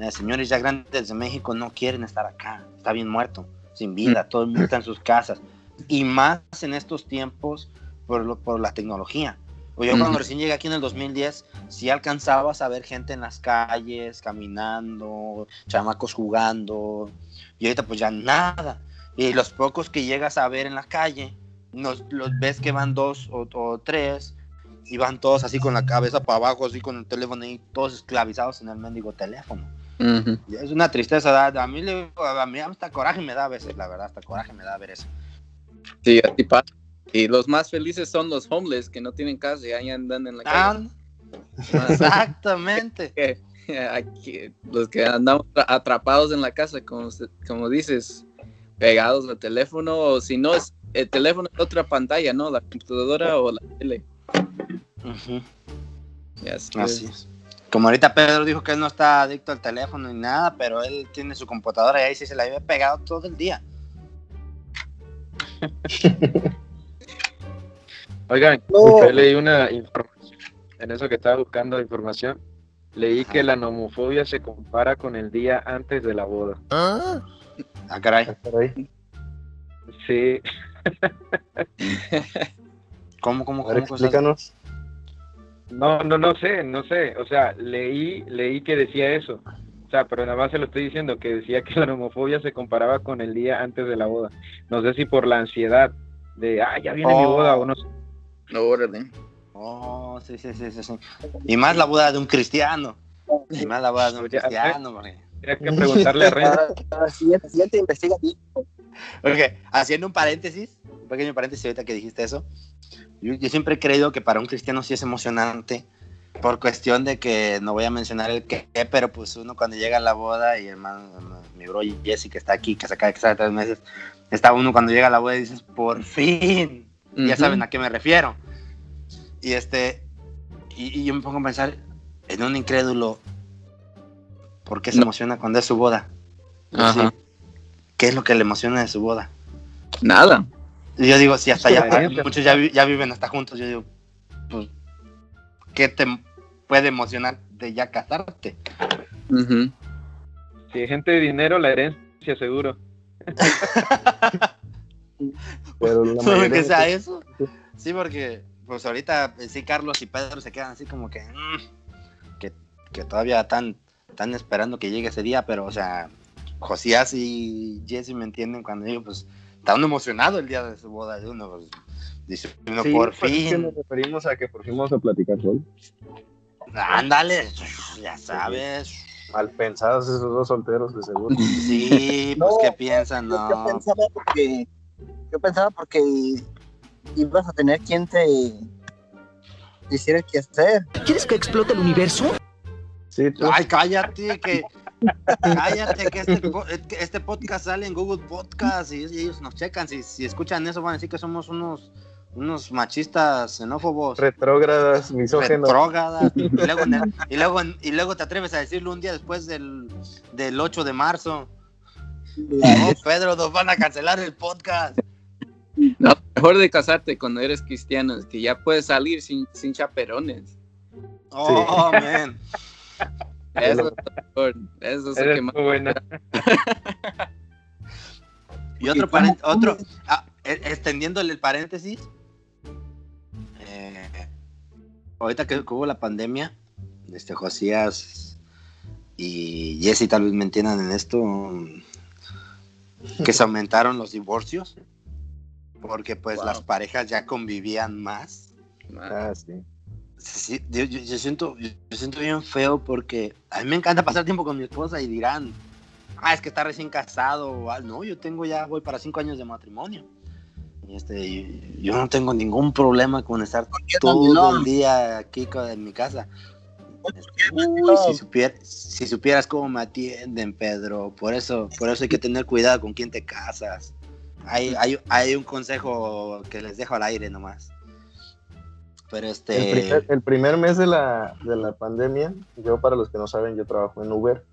eh, señores ya grandes de México no quieren estar acá. Está bien muerto, sin vida. Todo el mundo está en sus casas. Y más en estos tiempos por, lo- por la tecnología. O yo cuando recién llegué aquí en el 2010, sí alcanzabas a ver gente en las calles, caminando, chamacos jugando. Y ahorita pues ya nada. Y los pocos que llegas a ver en la calle, nos, los ves que van dos o, o tres y van todos así con la cabeza para abajo, así con el teléfono y todos esclavizados en el mendigo teléfono. Y Es una tristeza, a mí, a mí hasta coraje me da a veces, la verdad, hasta coraje me da ver eso. Sí, así pasa. Y los más felices son los homeless que no tienen casa y ahí andan en la calle. Exactamente. Que, aquí, los que andamos tra- atrapados en la casa, como, como dices, pegados al teléfono, o si no es el teléfono es otra pantalla, ¿no? La computadora o la tele. Ujú, Y así Así es. es. Como ahorita Pedro dijo que él no está adicto al teléfono ni nada, pero él tiene su computadora y ahí sí se la vive pegado todo el día. Oigan, No. yo leí una información, en eso que estaba buscando información, leí que la nomofobia se compara con el día antes de la boda. Ah, caray. Por ahí. Sí, ¿Cómo, cómo, A ver, cómo? cosas? explícanos. No, no, no sé, no sé, o sea, leí, leí que decía eso, o sea, pero nada más se lo estoy diciendo, que decía que la nomofobia se comparaba con el día antes de la boda. No sé si por la ansiedad de, ah, ya viene mi Oh. boda o no sé. Órale. Oh, sí, sí, sí, sí, sí. Y más la boda de un cristiano. Y más la boda de un cristiano, porque... Hay que preguntarle a. Ah, siguiente, siguiente investiga. Ok, haciendo un paréntesis, un pequeño paréntesis ahorita que dijiste eso. Yo, yo siempre he creído que para un cristiano sí es emocionante, por cuestión de que no voy a mencionar el qué, pero pues uno cuando llega a la boda y hermano, mi bro Jesse que está aquí, que se acaba de casar tres meses, está uno cuando llega a la boda y dices, por fin, ya saben a qué me refiero. Y este, y, y yo me pongo a pensar en un incrédulo, ¿por qué se No. emociona cuando es su boda? Ajá. Sí. ¿Qué es lo que le emociona de su boda? Nada. Y yo digo, si hasta ya, muchos ya, vi- ya viven hasta juntos, yo digo, pues, ¿qué te puede emocionar de ya casarte? Ujú. Si hay gente de dinero, la herencia seguro. Pero la Solo mayoría que sea eso. Sí, porque pues ahorita eh, sí Carlos y Pedro se quedan así como que, mm, que, que todavía están, están esperando que llegue ese día, pero o sea, Josías y Jesse me entienden cuando digo, pues, está uno emocionado el día de su boda de uno, pues, dice uno, Sí, por pues es que fin, nos referimos a que por fin vamos a platicar solo. ándale, ya sabes. Mal pensados esos dos solteros, de seguro. Sí, pues No, qué piensan, Yo no. pensaba porque, yo pensaba porque ibas a tener quien te hiciera qué hacer. ¿Quieres que explote el universo? Sí, tú. Ay, cállate, que cállate, que este, que este podcast sale en Google Podcast y, y ellos nos checan. Si, si escuchan eso, van a decir que somos unos, unos machistas xenófobos, Retrógradas, misógenos. retrógradas. Y luego, y, luego, y luego te atreves a decirlo un día después del, del 8 de marzo. No, Pedro, nos van a cancelar el podcast. No, mejor de casarte cuando eres cristiano, es que ya puedes salir sin, sin chaperones. Oh, man. Eso es lo mejor. Eso es lo que más. buena. Y otro, paren- otro ah, e- extendiéndole el paréntesis, eh, ahorita que hubo la pandemia, este Josías y Jesse tal vez me entiendan en esto, que se aumentaron los divorcios, porque pues Wow. las parejas ya convivían más. Ah, sí. Sí, yo, yo- siento, yo, siento bien feo porque a mí me encanta pasar tiempo con mi esposa y dirán, ah, es que está recién casado. o, "Ah, no, yo tengo ya, voy para cinco años de matrimonio. Y este, y- yo no tengo ningún problema con estar todo no? el día aquí en mi casa. Uy, si, supier- si supieras cómo me atienden, Pedro. Por eso, por eso hay que tener cuidado con quién te casas. Hay, hay, hay un consejo que les dejo al aire nomás. Pero este. El, primer, el primer mes de la, de la pandemia, yo para los que no saben, yo trabajo en Uber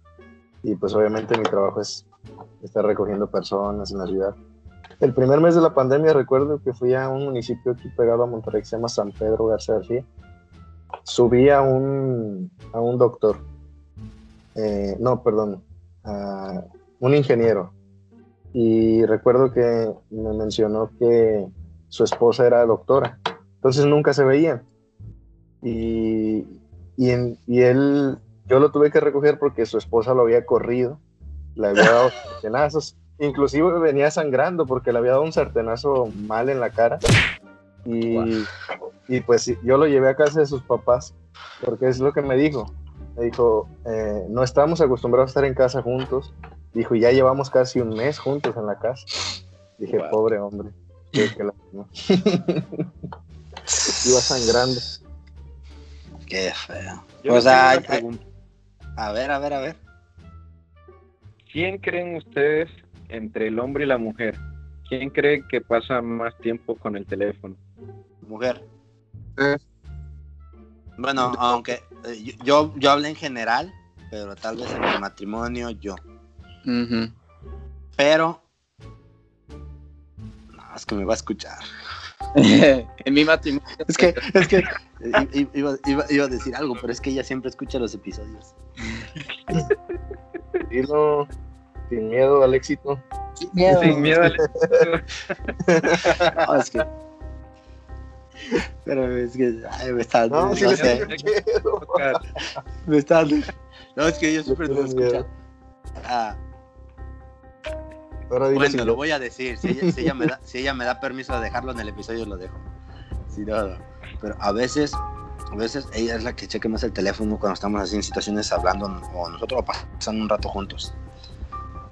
y pues obviamente mi trabajo es estar recogiendo personas en la ciudad. El primer mes de la pandemia recuerdo que fui a un municipio aquí pegado a Monterrey que se llama San Pedro García García. Subí a un, a un doctor, eh, no, perdón, a un ingeniero. Y recuerdo que me mencionó que su esposa era doctora. Entonces nunca se veían. Y, y, en- y él, yo lo tuve que recoger porque su esposa lo había corrido, le había dado sartenazos, inclusive venía sangrando porque le había dado un sartenazo mal en la cara. Y, y pues yo lo llevé a casa de sus papás, porque es lo que me dijo. Me dijo, eh, no estamos acostumbrados a estar en casa juntos. Dijo, ya llevamos casi un mes juntos en la casa. Dije, Wow. pobre hombre. Qué- qué. Iba sangrando. Qué feo. Yo o sea, pregunta. a ver, a ver, a ver. ¿Quién creen ustedes entre el hombre y la mujer? ¿Quién cree que pasa más tiempo con el teléfono? Mujer. Eh. Bueno, aunque eh, yo- yo, hablé en general, pero tal vez en el matrimonio yo. Ujú. Pero. No, es que me va a escuchar. en mi matrimonio. Es que, es que iba, iba- iba a decir algo, pero es que ella siempre escucha los episodios. Dilo sin miedo al éxito. Sin miedo. Sin miedo al No, es que. Pero es que. ay, me está. No, No, sé, me. No, es que yo siempre tengo escucho. Ah, Ahora bueno, lo voy a decir. Si ella, si ella me da, si ella me da permiso de dejarlo en el episodio, lo dejo. Si no, no. pero a veces, a veces ella es la que cheque más el teléfono cuando estamos así en situaciones hablando o nosotros pasando un rato juntos.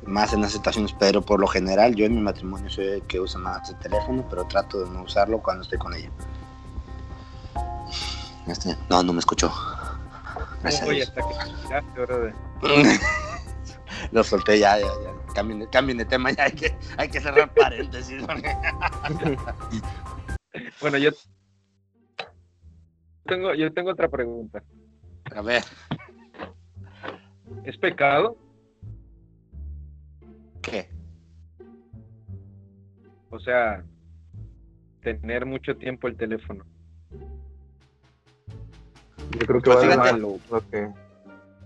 Más en las situaciones, pero por lo general yo en mi matrimonio soy el que usa más el teléfono, pero trato de no usarlo cuando estoy con ella. Este, no, no me escuchó. Gracias a Oye, Dios. hasta que. Lo solté ya, ya, ya. Cambien de, cambien de tema, ya hay que, hay que cerrar paréntesis. Bueno, yo tengo, yo tengo otra pregunta. A ver, ¿Es pecado? ¿qué? O sea, tener mucho tiempo el teléfono. Yo creo que Pues va de la fíjate.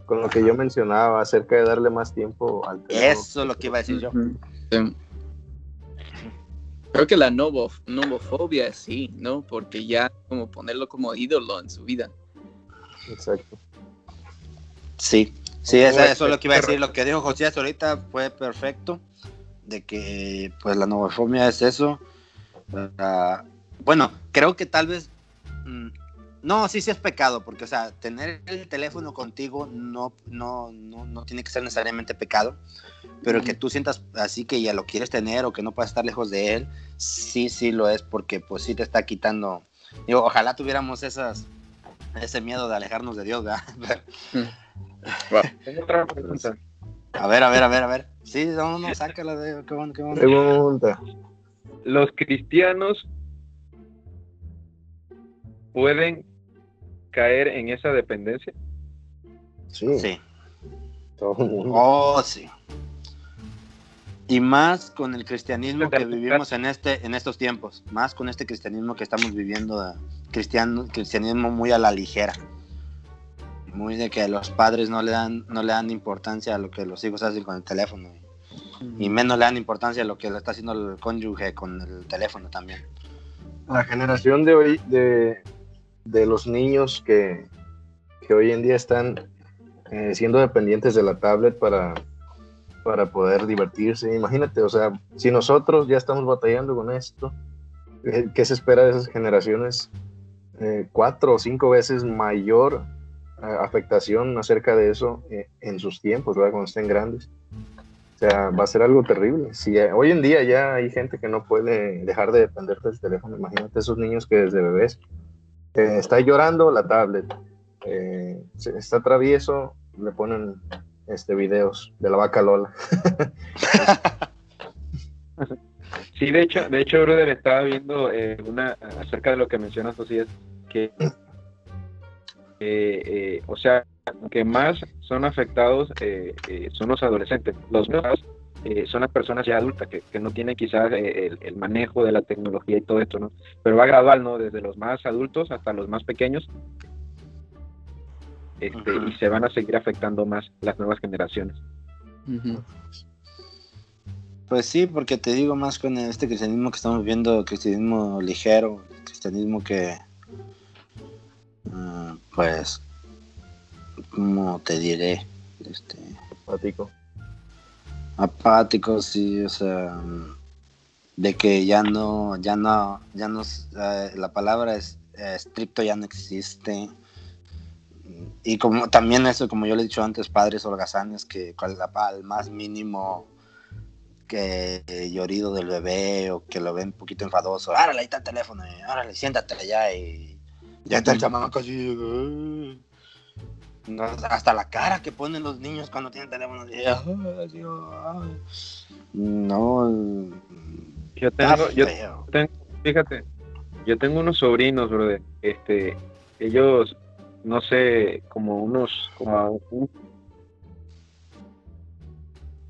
Con lo que, yo mencionaba acerca de darle más tiempo al teléfono. Eso es lo que iba a decir yo. Sí. Creo que la novo, novofobia sí, ¿no? Porque ya como ponerlo como ídolo en su vida. Exacto. Sí, sí, eso es lo que iba a decir. Lo que dijo Josías ahorita fue perfecto. De que, pues, la novofobia es eso. Ah, bueno, creo que tal vez. Mm, no, sí, sí es pecado, porque, o sea, tener el teléfono contigo no, no, no, no tiene que ser necesariamente pecado. Pero que tú sientas así que ya lo quieres tener o que no puedes estar lejos de él, sí, sí lo es, porque, pues, sí te está quitando. Digo, ojalá tuviéramos esas, ese miedo de alejarnos de Dios, ¿verdad? Tengo otra pregunta. A ver, a ver, a ver, a ver. Sí, no, no, sácala de. Qué bueno, qué bueno. Pregunta. ¿Los cristianos pueden caer en esa dependencia? Sí, Sí. todo el mundo. Oh, sí. Y más con el cristianismo que vivimos en este, en estos tiempos. Más con este cristianismo que estamos viviendo, de cristiano, cristianismo muy a la ligera. Muy de que los padres no le dan, no le dan importancia a lo que los hijos hacen con el teléfono. Y menos le dan importancia a lo que le está haciendo el cónyuge con el teléfono también. La generación de hoy, de, de los niños que, que hoy en día están eh, siendo dependientes de la tablet para, para poder divertirse. Imagínate, o sea, si nosotros ya estamos batallando con esto, eh, ¿qué se espera de esas generaciones? Eh, cuatro o cinco veces mayor afectación acerca de eso en sus tiempos, ¿verdad? Cuando estén grandes. O sea, va a ser algo terrible. Si hoy en día ya hay gente que no puede dejar de depender del teléfono, imagínate esos niños que desde bebés eh, está llorando la tablet, eh, está travieso, le ponen este videos de la vaca Lola. Sí, de hecho, de hecho, brother, estaba viendo eh, una acerca de lo que mencionas, Josías, que, eh, o sea, que más son afectados son los adolescentes. Los más eh, son las personas ya adultas que, que no tienen quizás eh, el, el manejo de la tecnología y todo esto, ¿no? Pero va gradual, ¿no? Desde los más adultos hasta los más pequeños. Este, y se van a seguir afectando más las nuevas generaciones. Pues sí, porque te digo más con este cristianismo que estamos viendo, cristianismo ligero, cristianismo que, ah, pues, ¿cómo te diré? Este, Platico. Apático, sí, o sea, de que ya no, ya no, ya no, eh, la palabra es eh, estricto ya no existe. Y como también eso, como yo le he dicho antes, padres holgazanes que al más mínimo que llorido del bebé o que lo ven un poquito enfadoso, árale, ahí está el teléfono, y, árale, siéntate allá y ya está el chamaco así. Hasta la cara que ponen los niños cuando tienen teléfono. No, Yo tengo, yo feo. Fíjate, yo tengo unos sobrinos, brother. Este, ellos, no sé, como unos, como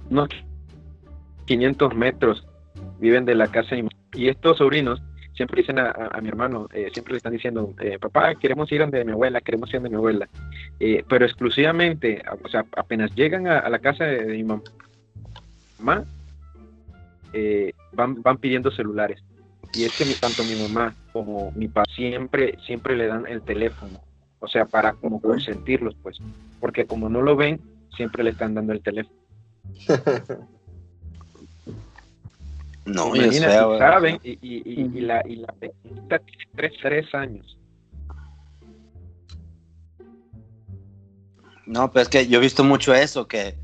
unos 500 metros viven de la casa mi- y estos sobrinos siempre dicen a, a- a mi hermano, eh, siempre le están diciendo, eh, papá, queremos ir donde mi abuela, queremos ir donde mi abuela, Eh, pero exclusivamente, o sea, apenas llegan a, a la casa de, de mi mam- mamá, van, van pidiendo celulares. Y es que mi- tanto mi mamá como mi papá siempre, siempre le dan el teléfono. O sea, para como consentirlos, pues. Porque como no lo ven, siempre le están dando el teléfono. No, saben, y, la, y la tiene tres, tres años. No, pero es que yo he visto mucho eso, que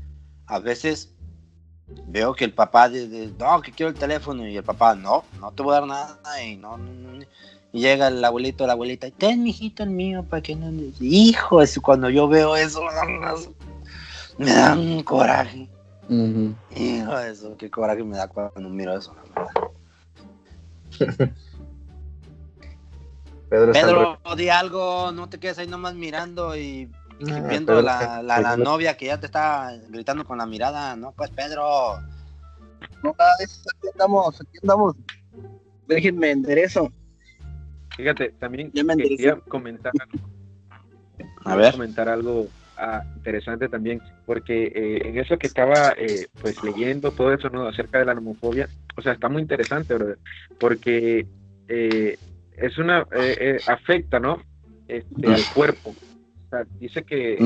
a veces veo que el papá dice, no, que quiero el teléfono, y el papá, no, no te voy a dar nada, y no, no, no. Y llega el abuelito la abuelita, ten, mijito el mío, para que no... Hijo, cuando yo veo eso, me da un coraje. Hijo de eso, qué coraje me da cuando miro eso, la verdad. Pedro, Pedro, di algo, no te quedes ahí nomás mirando y y Ah, viendo Pedro la, la, la Pedro- novia que ya te está gritando con la mirada, no, pues Pedro. Aquí andamos, aquí andamos. Déjenme enderezo. Fíjate, también Ya me enderecé. quería comentar algo. A Quería ver. comentar algo ah, interesante también, porque eh, en eso que estaba eh, pues leyendo todo eso ¿no? acerca de la nomofobia, o sea, está muy interesante, brother, porque eh, es una eh, afecta, ¿no? Este, al cuerpo. O sea, dice que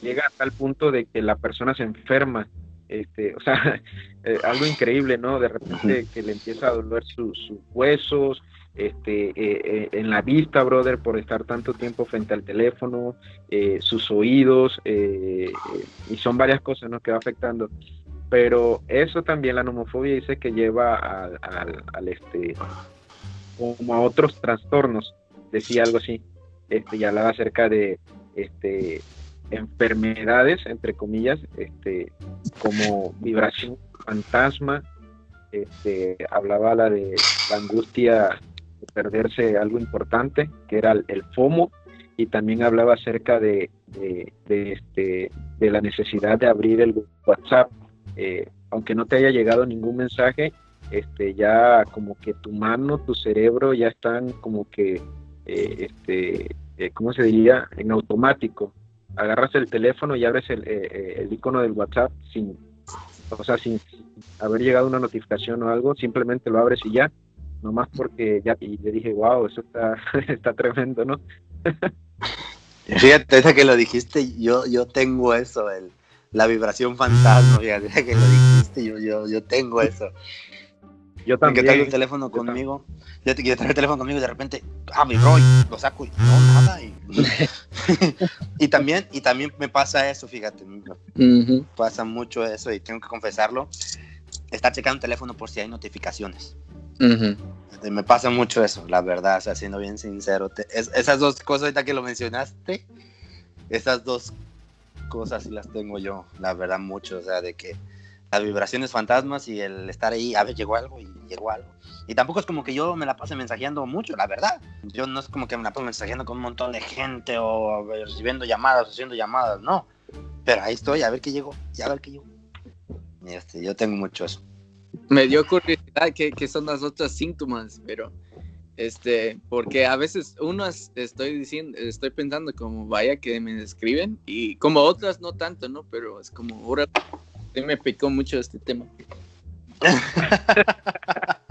llega a tal punto de que la persona se enferma. Este, o sea, algo increíble, ¿no? De repente que le empieza a doler su- sus huesos, este, eh, eh, en la vista, brother, por estar tanto tiempo frente al teléfono, eh, sus oídos, eh, y son varias cosas ¿no? que va afectando. Pero eso también, la nomofobia dice que lleva al, al- al, este, como a otros trastornos, decía algo así, este, y hablaba acerca de este, enfermedades, entre comillas, este, como vibración fantasma, este, hablaba la de la angustia perderse algo importante, que era el, FOMO, y también hablaba acerca de, de, este, la necesidad de abrir el WhatsApp, eh, aunque no te haya llegado ningún mensaje, este, ya como que tu mano, tu cerebro ya están como que, eh, este, eh, ¿cómo se diría? En automático. Agarras el teléfono y abres el, el icono del WhatsApp sin, o sea, sin haber llegado una notificación o algo, simplemente lo abres y ya, nomás porque ya, y le dije, wow, eso está, está tremendo, ¿no? Fíjate, ahorita que lo dijiste, yo, yo tengo eso, el, la vibración fantasma, fíjate ahorita que lo dijiste, yo, yo, yo tengo eso. Yo Que también. traigo el teléfono yo conmigo, ya te quiero traer el teléfono conmigo y de repente, ah, vibró y lo saco y no, nada. Y, y también, y también me pasa eso, fíjate, me pasa mucho eso y tengo que confesarlo, estar checando el teléfono por si hay notificaciones. Este, Me pasa mucho eso, la verdad, o sea, siendo bien sincero. te- es- esas dos cosas ahorita que lo mencionaste, esas dos cosas sí las tengo yo, la verdad, mucho. O sea, de que las vibraciones fantasmas y el estar ahí, a ver, llegó algo y llegó algo. Y tampoco es como que yo me la pase mensajeando mucho, la verdad. Yo no es como que me la paso mensajeando con un montón de gente o recibiendo llamadas, haciendo llamadas, no. Pero ahí estoy, a ver qué llegó, y a ver qué llegó. Este, yo tengo mucho eso. Me dio curiosidad qué, qué son las otras síntomas, pero este, porque a veces unas estoy diciendo, estoy pensando como vaya que me describen y como otras no tanto, ¿no? Pero es como ahora sí me picó mucho este tema.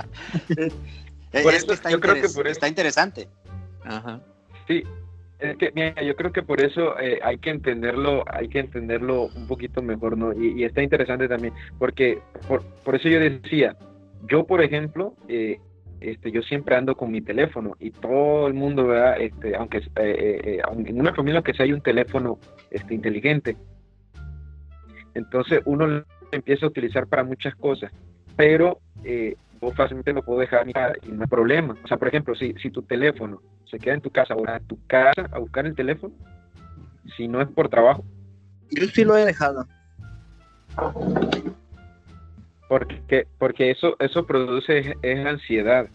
Eh, Por es eso, que está, yo creo que por eso- está interesante. Ajá. Sí, es que mira, yo creo que por eso eh, hay que entenderlo, hay que entenderlo un poquito mejor, ¿no? Y, está interesante también, porque por, por eso yo decía, yo por ejemplo, eh, este, yo siempre ando con mi teléfono y todo el mundo, ¿verdad? Este, aunque eh, eh, eh, en una familia que sea hay un teléfono este, inteligente, entonces uno lo empieza a utilizar para muchas cosas, pero fácilmente lo puedo dejar y no hay problema. O sea, por ejemplo, si, si tu teléfono se queda en tu casa o a tu casa a buscar el teléfono, si no es por trabajo, Yo sí lo he dejado. porque porque eso eso produce es, es ansiedad,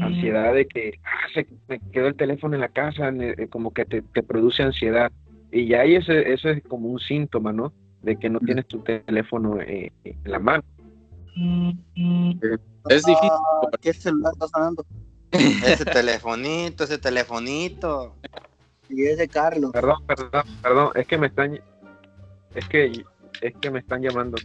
ansiedad de que ah, se me quedó el teléfono en la casa, eh, como que te, te produce ansiedad y ya ahí ese eso es como un síntoma, ¿no? De que no tienes tu teléfono eh, en la mano. Es difícil. Ah, ¿Qué celular está sonando? Ese telefonito, ese telefonito. Y es de Carlos. Perdón, perdón, perdón, es que me están es que es que me están llamando.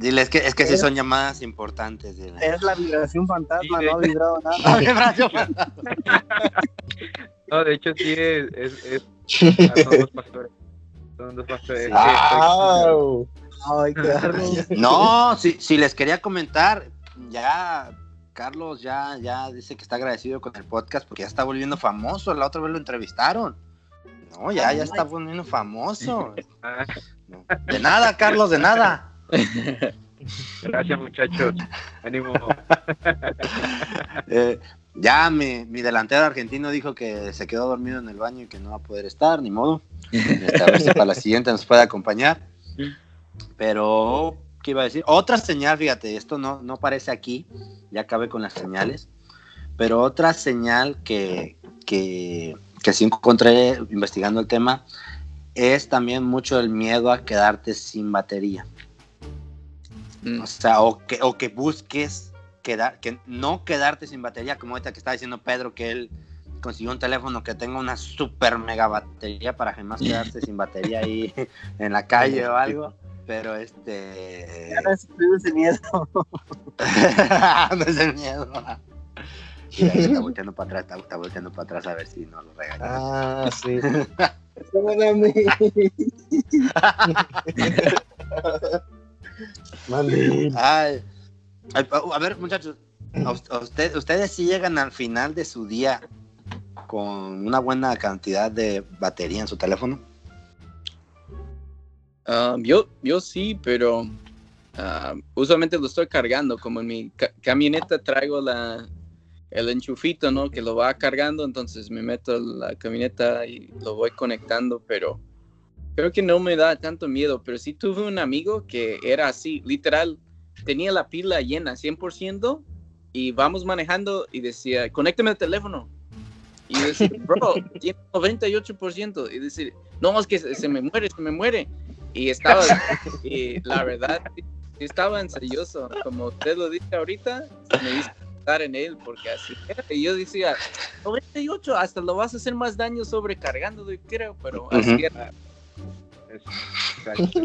Dile, es que, es que sí son llamadas importantes. Dile. Es la vibración fantasma, Sí, no ha vibrado nada. No, de hecho sí es, es, es- son dos pastores. Son dos pastores. Sí. Ay, Carlos. No, si, si les quería comentar, ya Carlos ya, ya dice que está agradecido con el podcast porque ya está volviendo famoso. La otra vez lo entrevistaron. No, ya, ya está poniendo famoso. De nada, Carlos, de nada. Gracias, muchachos. Ánimo. Eh, ya mi, mi delantero argentino dijo que se quedó dormido en el baño y que no va a poder estar, ni modo. Este, a ver si para la siguiente nos puede acompañar. Pero, ¿qué iba a decir? Otra señal, fíjate, esto no, no aparece aquí, ya acabé con las señales, pero otra señal que, que, que sí encontré investigando el tema es también mucho el miedo a quedarte sin batería. O sea, o que, o que busques quedar, que no quedarte sin batería, como ahorita que está diciendo Pedro que él consiguió un teléfono que tenga una super mega batería para jamás quedarse sin batería ahí en la calle o algo. Pero este. Ya no es, no es el miedo. no es el miedo. Está volteando para atrás, está, está volteando para atrás a ver si no lo regañan. Ah, sí. Ay, ay, a ver, muchachos, ¿a us- a usted- ¿ustedes sí llegan al final de su día con una buena cantidad de batería en su teléfono? Ah, yo, yo sí, pero ah, usualmente lo estoy cargando, como en mi ca- camioneta traigo la, el enchufito, ¿no? Que lo va cargando, entonces me meto la camioneta y lo voy conectando, pero creo que no me da tanto miedo, pero sí tuve un amigo que era así, literal, tenía la pila llena 100% y vamos manejando y decía, conéctame el teléfono. Y yo decía, bro, tiene 98%. Y decir, no, es que se, se me muere, se me muere. Y estaba, y la verdad, estaba ensayoso. Como usted lo dice ahorita, me hizo pensar en él, porque así era. Y yo decía, 98, hasta lo vas a hacer más daño sobrecargándolo, creo, pero así Ujú. era. Es- exacto.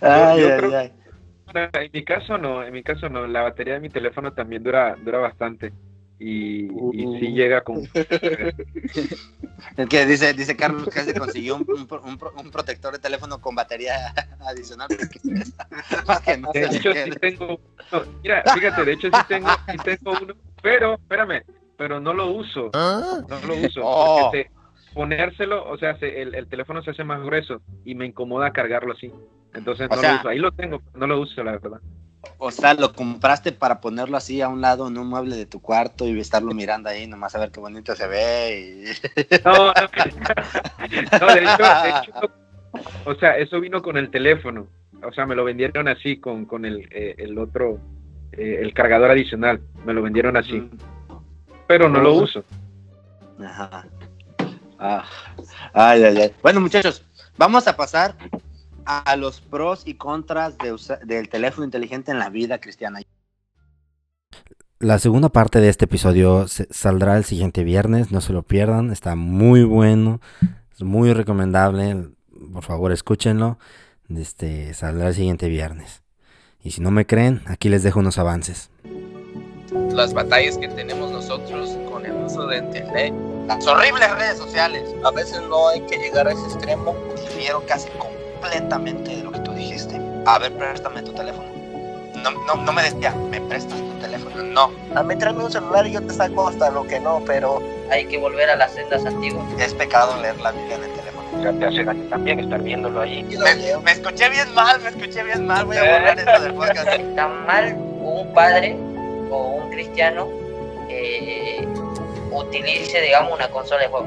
Ay, yo ay, creo- ay. En mi caso no, en mi caso no. La batería de mi teléfono también dura, dura bastante. Y, y sí llega con... El que dice, dice Carlos que se consiguió un, un pro- un pro- un protector de teléfono con batería adicional no De hecho, sí tengo uno. Mira, fíjate, de hecho sí tengo, sí tengo uno, pero, espérame, pero no lo uso. No lo uso. Oh. Porque se- ponérselo, o sea, se- el, el teléfono se hace más grueso y me incomoda cargarlo así. Entonces O no sea- lo uso. Ahí lo tengo, no lo uso, la verdad. O sea, lo compraste para ponerlo así a un lado en un mueble de tu cuarto y estarlo mirando ahí, nomás a ver qué bonito se ve. Y... No, no, no, de hecho, de hecho, o sea, eso vino con el teléfono. O sea, me lo vendieron así con, con el, eh, el otro, eh, el cargador adicional. Me lo vendieron así. Pero no lo uso. Ajá. Ah, ay, ay, ay. Bueno, muchachos, vamos a pasar a los pros y contras de del teléfono inteligente en la vida cristiana. La segunda parte de este episodio saldrá el siguiente viernes, no se lo pierdan, está muy bueno, es muy recomendable, por favor escúchenlo, este, saldrá el siguiente viernes. Y si no me creen, aquí les dejo unos avances. Las batallas que tenemos nosotros con el uso de internet. Las horribles redes sociales. A veces no hay que llegar a ese extremo. Difiero casi completamente de lo que tú dijiste. A ver, préstame tu teléfono. No, no, no me decía, me prestas tu teléfono. No, A mí tráeme un celular y yo te saco hasta lo que no, pero Hay que volver a las sendas antiguas. es pecado leer la Biblia en el teléfono. Ya te hace daño también estar viéndolo ahí. Me, me escuché bien mal, me escuché bien mal. Voy a borrar esto del podcast. Está mal un padre o un cristiano eh, utilice, digamos, una consola de juego.